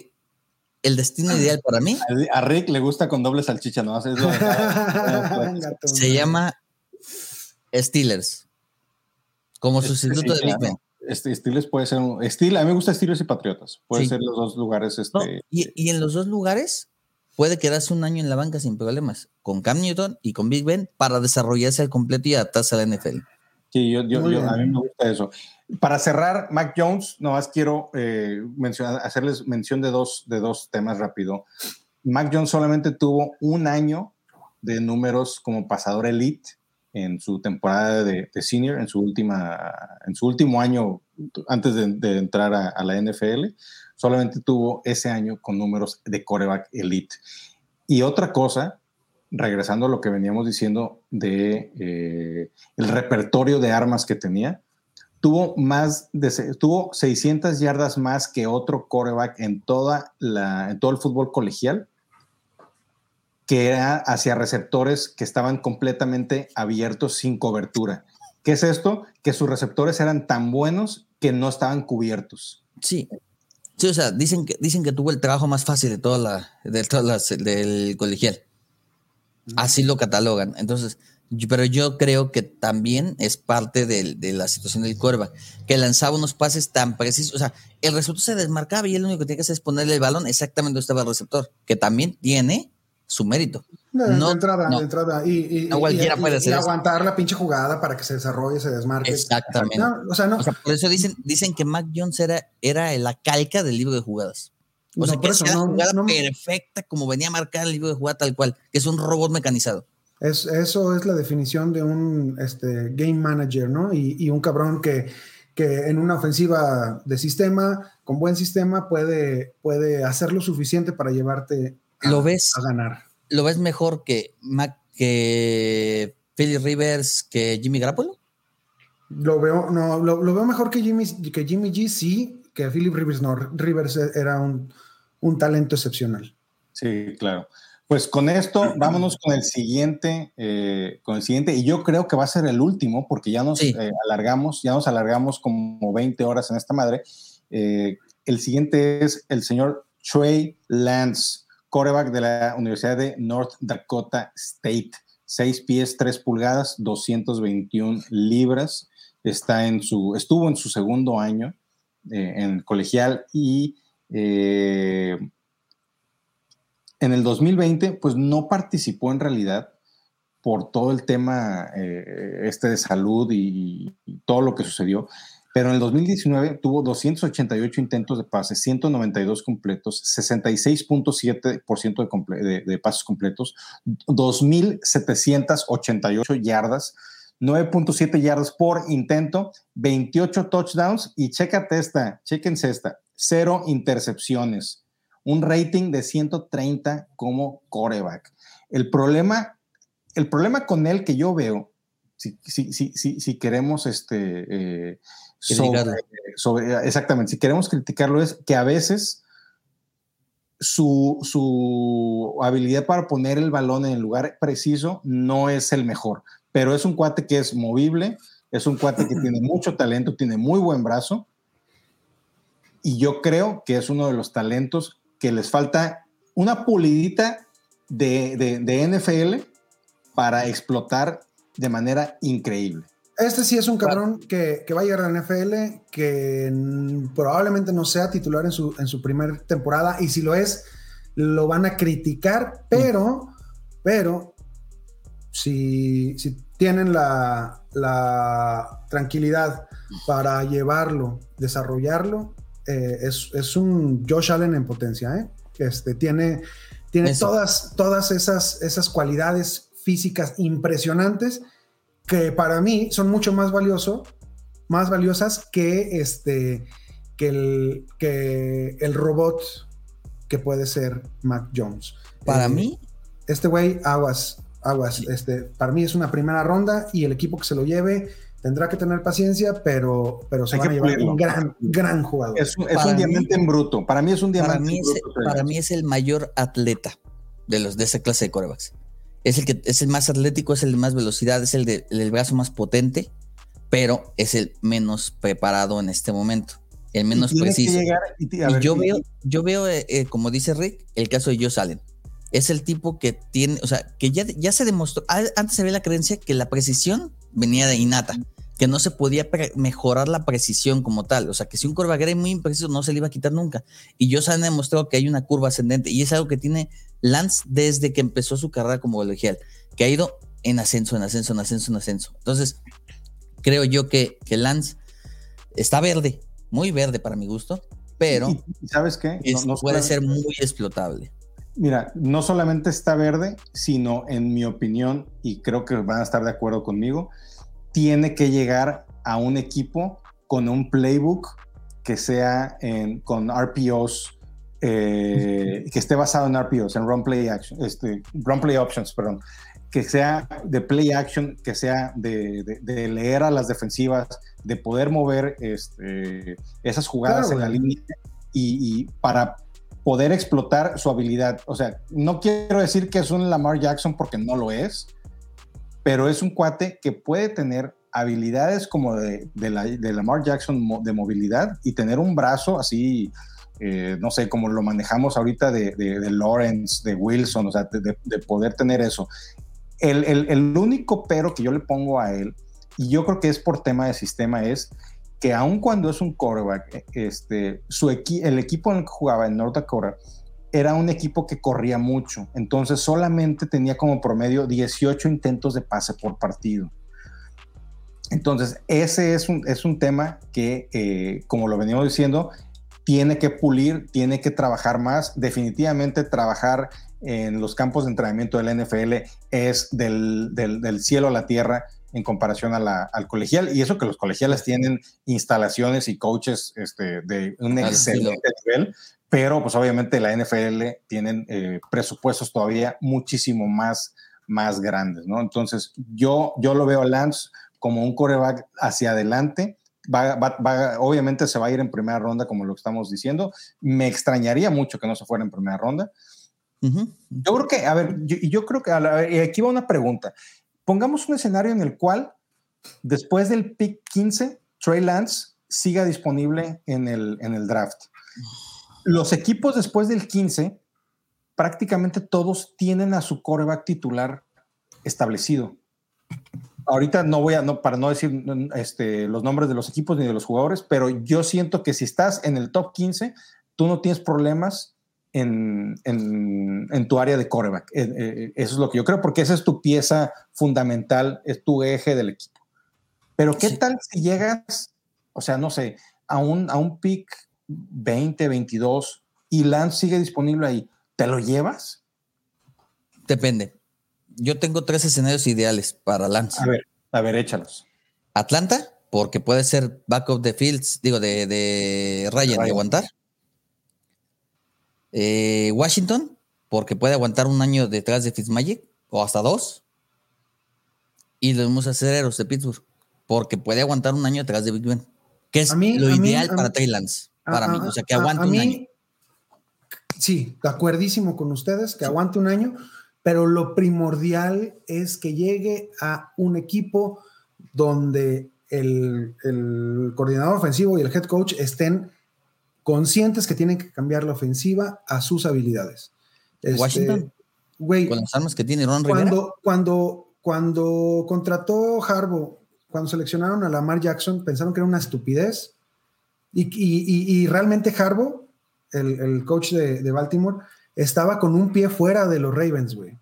el destino ideal para mí A- Rick le gusta con doble salchicha, ¿no? Es lo- Gato, se llama Steelers. como sustituto sí, de Big. Ben. Este, Steelers puede ser un. Steel, a mí me gusta Steelers y Patriotas. Puede Sí. ser los dos lugares. Este, No, y, y en los dos lugares puede quedarse un año en la banca sin problemas, con Cam Newton y con Big Ben para desarrollarse al completo y adaptarse a la NFL. Sí, yo, a mí me gusta eso. Para cerrar, Mac Jones, nomás quiero eh, mencionar, hacerles mención de dos, de dos temas rápido. Mac Jones solamente tuvo un año de números como pasador elite en su temporada de, de senior, en su, última, en su último año antes de, de entrar a, a la NFL. Solamente tuvo ese año con números de coreback elite. Y otra cosa, regresando a lo que veníamos diciendo de eh, el repertorio de armas que tenía, tuvo más de tuvo 600 yardas más que otro coreback en toda la en todo el fútbol colegial que era hacia receptores que estaban completamente abiertos sin cobertura. ¿Qué es esto? Que sus receptores eran tan buenos que no estaban cubiertos. Sí. Sí, o sea, dicen que, dicen que tuvo el trabajo más fácil de toda la, de todas del colegial. Así lo catalogan. Entonces, pero yo creo que también es parte del- de, la situación del quarterback, que lanzaba unos pases tan precisos. O sea, el receptor se desmarcaba y él lo único que tenía que hacer es ponerle el balón exactamente donde estaba el receptor, que también tiene su mérito. De, de No, entrada, no. de entrada. Y, y- No cualquiera y- puede hacer y aguantar la pinche jugada para que se desarrolle, se desmarque. Exactamente. No, o sea, no. O sea, por eso dicen, dicen que Mac Jones era, era la calca del libro de jugadas. O sea, que eso, la no- jugada no- perfecta como venía marcada el libro de jugada tal cual, que es un robot mecanizado. Es, eso es la definición de un este, game manager, ¿no? Y, y un cabrón que, que en una ofensiva de sistema, con buen sistema, puede, puede hacer lo suficiente para llevarte a, ¿Lo ves? a ganar. ¿Lo ves mejor que Mac, que Philly Rivers, que Jimmy Garoppolo? Lo veo, no, lo, lo veo mejor que Jimmy, que Jimmy G, sí, que Philip Rivers no. Rivers era un, un talento excepcional. Sí, claro. Pues con esto, vámonos con el siguiente, eh, con el siguiente, y yo creo que va a ser el último, porque ya nos Sí. eh, alargamos, ya nos alargamos como 20 horas en esta madre. Eh, el siguiente es el señor Trey Lance, coreback de la Universidad de North Dakota State. 6 pies, 3 pulgadas, 221 libras. Está en su, estuvo en su segundo año eh, en colegial y eh, en el 2020, pues no participó en realidad por todo el tema eh, este de salud y, y todo lo que sucedió. Pero en el 2019 tuvo 288 intentos de pase, 192 completos, 66.7% de, comple de, pases completos, 2.788 yardas, 9.7 yardas por intento, 28 touchdowns y chécate esta, chéquense esta, cero intercepciones, un rating de 130 como coreback. El problema, el problema con él que yo veo, si, si, si, si, queremos este, eh, sobre, sobre, exactamente, si queremos criticarlo es que a veces su, su, habilidad para poner el balón en el lugar preciso no es el mejor, pero es un cuate que es movible, es un cuate que tiene mucho talento, tiene muy buen brazo y yo creo que es uno de los talentos que les falta una pulidita de, de, de NFL para explotar de manera increíble. Este sí es un cabrón que, que, va a llegar a la NFL, que probablemente no sea titular en su, en su primera temporada, y si lo es, lo van a criticar, pero, pero, si, si tienen la, la, tranquilidad para llevarlo, desarrollarlo, eh, es, es, un Josh Allen en potencia, ¿eh? Este, tiene, tiene todas, todas esas, esas cualidades físicas impresionantes que para mí son mucho más valioso, más valiosas que este que el, que el robot que puede ser Mac Jones. Para eh, mí, este güey aguas, aguas, este para mí es una primera ronda y el equipo que se lo lleve tendrá que tener paciencia, pero, pero se Hay van a llevar pulirlo. un gran, gran jugador. Es, es un diamante en bruto. Para mí es un diamante para mí en es, bruto. Para mí es el mayor atleta de los de esa clase de corebacks. Es el que es el más atlético, es el de más velocidad, es el, de, el del brazo más potente, pero es el menos preparado en este momento, el menos preciso. Llegar, y, y ver, yo, veo, yo veo, eh, veo, como dice Rick, el caso de Joe Allen. Es el tipo que tiene, o sea, que ya, ya se demostró, antes se ve la creencia que la precisión venía de innata, que no se podía mejorar la precisión como tal. O sea, que si un coreback era muy impreciso, no se le iba a quitar nunca. Y Josh Allen ha demostrado que hay una curva ascendente y es algo que tiene Lance desde que empezó su carrera como colegial, que ha ido en ascenso, en ascenso, en ascenso, en ascenso. Entonces, creo yo que, que Lance está verde, muy verde para mi gusto, pero Y- ¿Sabes qué? No- no puede ser muy explotable. Mira, no solamente está verde, sino en mi opinión, y creo que van a estar de acuerdo conmigo, tiene que llegar a un equipo con un playbook que sea en- con RPOs, eh, que esté basado en RPOs, en run play action, este, run play options, perdón, que sea de play action, que sea de, de- de leer a las defensivas, de poder mover este, esas jugadas Claro, en la línea y, y para poder explotar su habilidad. O sea, no quiero decir que es un Lamar Jackson porque no lo es, pero es un cuate que puede tener habilidades como de, de, la, de Lamar Jackson de movilidad y tener un brazo así, eh, no sé, como lo manejamos ahorita de, de- Lawrence, de Wilson, o sea, de, de- de poder tener eso. El- el único pero que yo le pongo a él, y yo creo que es por tema de sistema, es que aun cuando es un quarterback, este, su equi- el equipo en el que jugaba en North Dakota era un equipo que corría mucho, entonces solamente tenía como promedio 18 intentos de pase por partido. Entonces, ese es un, es un tema que, eh, como lo venimos diciendo, tiene que pulir, tiene que trabajar más. Definitivamente trabajar en los campos de entrenamiento del NFL es del- del cielo a la tierra en comparación a la- al colegial. Y eso que los colegiales tienen instalaciones y coaches este, de un Al excelente nivel, pero pues obviamente la NFL tienen eh, presupuestos todavía muchísimo más, más grandes, ¿no? Entonces yo, yo lo veo a Lance como un coreback hacia adelante. Va, va- va- obviamente se va a ir en primera ronda, como lo estamos diciendo. Me extrañaría mucho que no se fuera en primera ronda. Ujú. Yo creo que, a ver, yo, yo creo que, a la- aquí va una pregunta. Pongamos un escenario en el cual, después del pick 15, Trey Lance siga disponible en el, en el draft. Los equipos después del 15, prácticamente todos tienen a su coreback titular establecido. Ahorita no voy a, no, para no decir este, los nombres de los equipos ni de los jugadores, pero yo siento que si estás en el top 15, tú no tienes problemas en, en, en tu área de coreback. Eh, eh, eso es lo que yo creo, porque esa es tu pieza fundamental, es tu eje del equipo. Pero ¿qué Sí. tal si llegas, o sea, no sé, a un, a un pick 20, 22 y Lance sigue disponible ahí? ¿Te lo llevas? Depende. Yo tengo tres escenarios ideales para Lance. A ver, a ver, échalos. Atlanta, porque puede ser backup de Fields, digo, de, de Ryan, de Ryan. aguantar. Eh, Washington, porque puede aguantar un año detrás de Fitzmagic, o hasta dos. Y los mismos acereros de Pittsburgh, porque puede aguantar un año detrás de Big Ben. Que es mí- lo mí- ideal para Trey Lance, para A- mí. O sea, que aguante a un mí- año. Sí, de acuerdísimo con ustedes, que aguante un año, pero lo primordial es que llegue a un equipo donde el, el coordinador ofensivo y el head coach estén conscientes que tienen que cambiar la ofensiva a sus habilidades. Este, Washington, Güey, Con las armas que tiene Ron Rivera. cuando, cuando, cuando contrató Harbaugh, cuando seleccionaron a Lamar Jackson, pensaron que era una estupidez. Y, y- y- y realmente Harbaugh, el, el coach de, de Baltimore, estaba con un pie fuera de los Ravens, güey.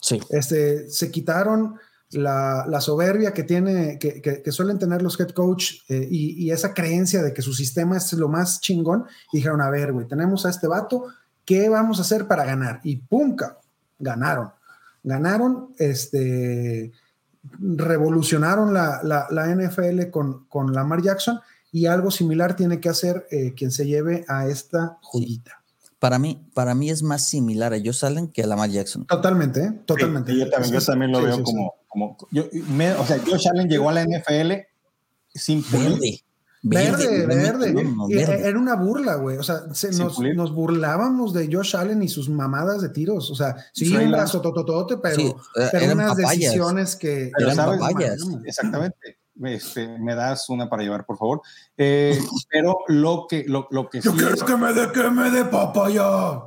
Sí. Este, se quitaron la, soberbia que, tiene, que, suelen tener los head coach eh, y, esa creencia de que su sistema es lo más chingón. Y dijeron, a ver, güey, tenemos a este vato, ¿qué vamos a hacer para ganar? Y pum, cabrón, ganaron. Ganaron, este, revolucionaron la, la- la NFL con, con Lamar Jackson y algo similar tiene que hacer eh, quien se lleve a esta joyita. Para mí, para mí es más similar a Josh Allen que a Lamar Jackson. Totalmente, ¿eh? Totalmente. Sí, yo también, yo también lo sí, veo sí, sí. como, como yo, me- o sea, Josh Allen llegó a la NFL sin pulir. Verde. Verde, verde. Y verde. Era una burla, güey. O sea, se- nos, nos burlábamos de Josh Allen y sus mamadas de tiros. O sea, sí, Trey un Lance. brazo tototote, pero, Sí, era- pero unas papayas. decisiones que. Pero Eran sabes, papayas. Exactamente. Este, me das una para llevar, por favor. Eh, pero lo que, lo, lo que sí Yo quiero es- que me dé que me dé papaya.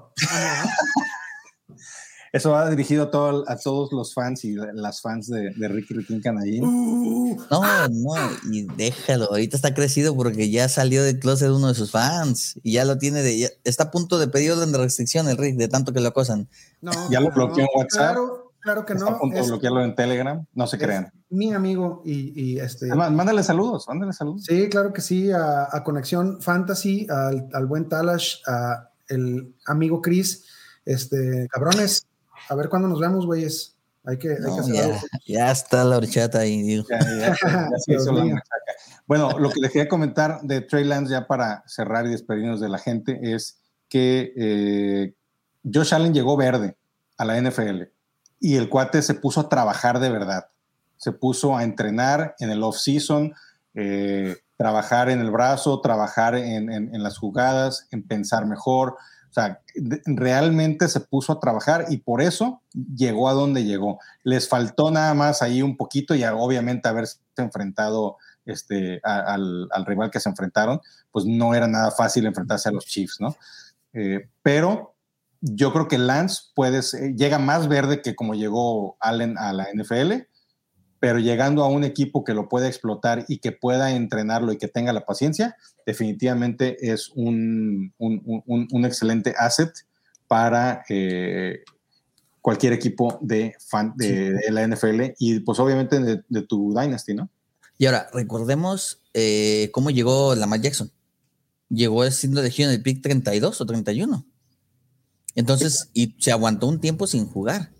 Eso va dirigido a, todo- a todos los fans y las fans de, de Ricky Ricky Canallín. Uh, No, no, y déjalo. Ahorita está crecido porque ya salió del closet uno de sus fans y ya lo tiene de. ya- está a punto de pedir orden de restricción el Rick, de tanto que lo acosan. no, Ya lo no, bloqueó en WhatsApp. Claro, claro que Está no. a punto de bloquearlo en Telegram. No se crean. Mi amigo y, y este. Además, mándale saludos, mándale saludos. Sí, claro que sí, a, a Conexión Fantasy, al, al buen Talash, a el amigo Chris, este, cabrones, a ver cuándo nos vemos, güeyes. Hay que, hay que No, hacer ya, algo. ya está la horchata ahí. digo. Ya, ya, la. Bueno, lo que les quería comentar de Trey Lance ya para cerrar y despedirnos de la gente es que eh, Josh Allen llegó verde a la NFL y el cuate se puso a trabajar de verdad. Se puso a entrenar en el off-season, eh, trabajar en el brazo, trabajar en, las jugadas, en pensar mejor. O sea, realmente se puso a trabajar y por eso llegó a donde llegó. Les faltó nada más ahí un poquito y obviamente haberse enfrentado este, al rival que se enfrentaron, pues no era nada fácil enfrentarse a los Chiefs, ¿no? Eh, pero yo creo que Lance puede ser- llega más verde que como llegó Allen a la NFL, pero llegando a un equipo que lo pueda explotar y que pueda entrenarlo y que tenga la paciencia, definitivamente es un, un- un- un excelente asset para eh, cualquier equipo de, fan, de, de la NFL y pues obviamente de, de tu Dynasty, ¿no? Y ahora, recordemos eh, cómo llegó Lamar Jackson. Llegó siendo elegido en el pick 32 o 31. Entonces, y se aguantó un tiempo sin jugar.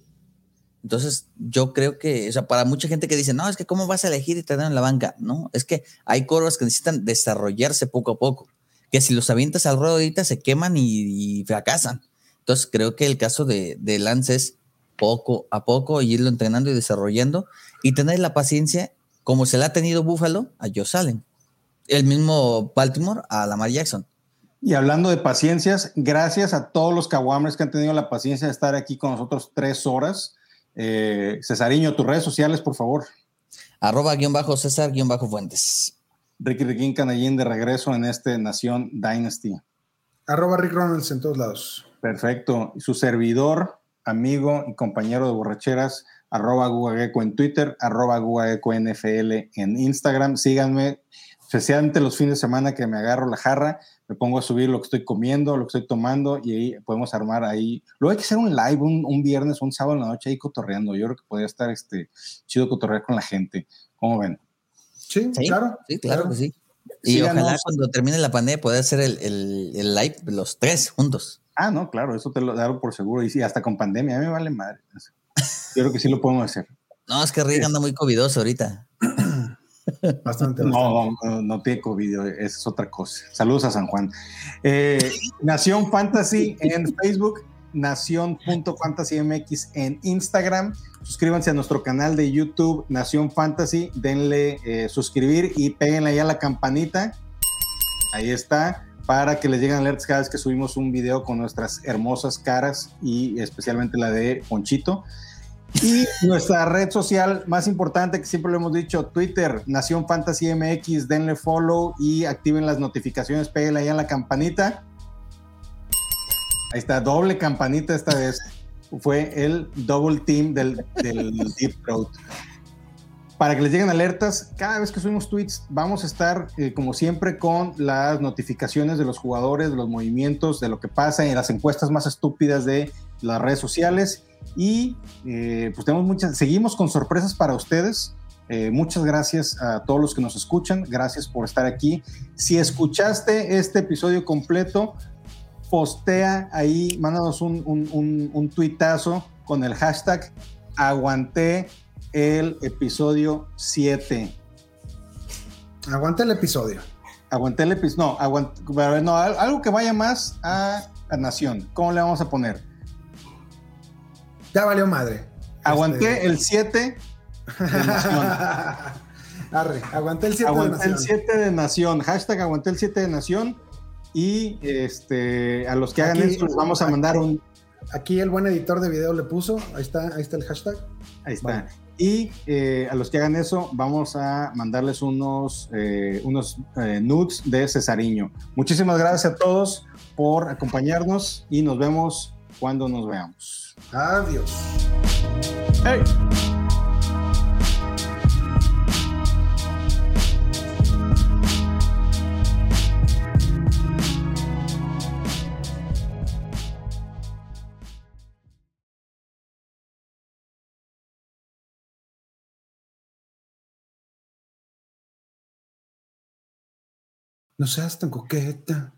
Entonces, yo creo que, o sea, para mucha gente que dice, no, es que cómo vas a elegir y tener en la banca. No, es que hay coros que necesitan desarrollarse poco a poco. Que si los avientas al ruedo ahorita se queman y, y fracasan. Entonces, creo que el caso de, de Lance es poco a poco irlo entrenando y desarrollando y tener la paciencia como se la ha tenido Buffalo a Joe Allen. El mismo Baltimore a Lamar Jackson. Y hablando de paciencias, gracias a todos los Kawamers que han tenido la paciencia de estar aquí con nosotros tres horas. Eh, Cesariño, tus redes sociales, por favor. Arroba guion bajo César guion bajo Fuentes. Ricky Riquín Canallín de regreso en este Nación Dynasty. Arroba Rick Ronalds en todos lados. Perfecto. Y su servidor, amigo y compañero de borracheras, arroba Gugageco en Twitter, arroba Gugageco NFL en Instagram. Síganme, especialmente los fines de semana que me agarro la jarra, me pongo a subir lo que estoy comiendo, lo que estoy tomando y ahí podemos armar ahí. Luego hay que hacer un live un, un viernes, un sábado en la noche ahí cotorreando. Yo creo que podría estar este, chido cotorrear con la gente. ¿Cómo ven? Sí, Sí, claro. Sí, claro que sí. Y ojalá cuando termine la pandemia poder hacer el, el- el live los tres juntos. Ah, no, claro, eso te lo dado por seguro. Y sí, hasta con pandemia, a mí me vale madre. Yo creo que sí lo podemos hacer. No, es que Rick anda muy covidoso ahorita. Bastante. No, no, no tiene COVID, esa es otra cosa. Saludos a San Juan. Eh, Nación Fantasy en Facebook, Nación.fantasymx en Instagram. Suscríbanse a nuestro canal de YouTube, Nación Fantasy. Denle eh, suscribir y péguenle ahí a la campanita. Ahí está, para que les lleguen alertas cada vez que subimos un video con nuestras hermosas caras y especialmente la de Ponchito. Y nuestra red social más importante que siempre lo hemos dicho, Twitter, Nación Fantasy MX, denle follow y activen las notificaciones, péguenle ahí a la campanita. Ahí está, doble campanita esta vez. Fue el double team del, del Deep Throat. Para que les lleguen alertas, cada vez que subimos tweets, vamos a estar, eh, como siempre, con las notificaciones de los jugadores, de los movimientos, de lo que pasa en las encuestas más estúpidas de las redes sociales. Y eh, pues tenemos muchas, seguimos con sorpresas para ustedes. Eh, muchas gracias a todos los que nos escuchan. Gracias por estar aquí. Si escuchaste este episodio completo, postea ahí, mándanos un, un, un, un tuitazo con el hashtag aguanté el episodio 7. Aguanta el episodio. Aguanté el episodio. No, aguant, no, al- algo que vaya más a, a Nación. ¿Cómo le vamos a poner? Ya valió madre. Aguanté Este, el 7 de Nación. Arre, aguanté el 7 de Aguanté el Nación. 7 de Nación. Hashtag aguanté el 7 de Nación. Y este, a los que hagan Aquí- eso les vamos a mandar un. Aquí el buen editor de video le puso. Ahí está, ahí está el hashtag. Ahí está. Vale. Y eh, a los que hagan eso, vamos a mandarles unos, eh, unos eh, nudes de Cesariño. Muchísimas gracias a todos por acompañarnos y nos vemos cuando nos veamos. Adiós. Hey. No seas tan coqueta.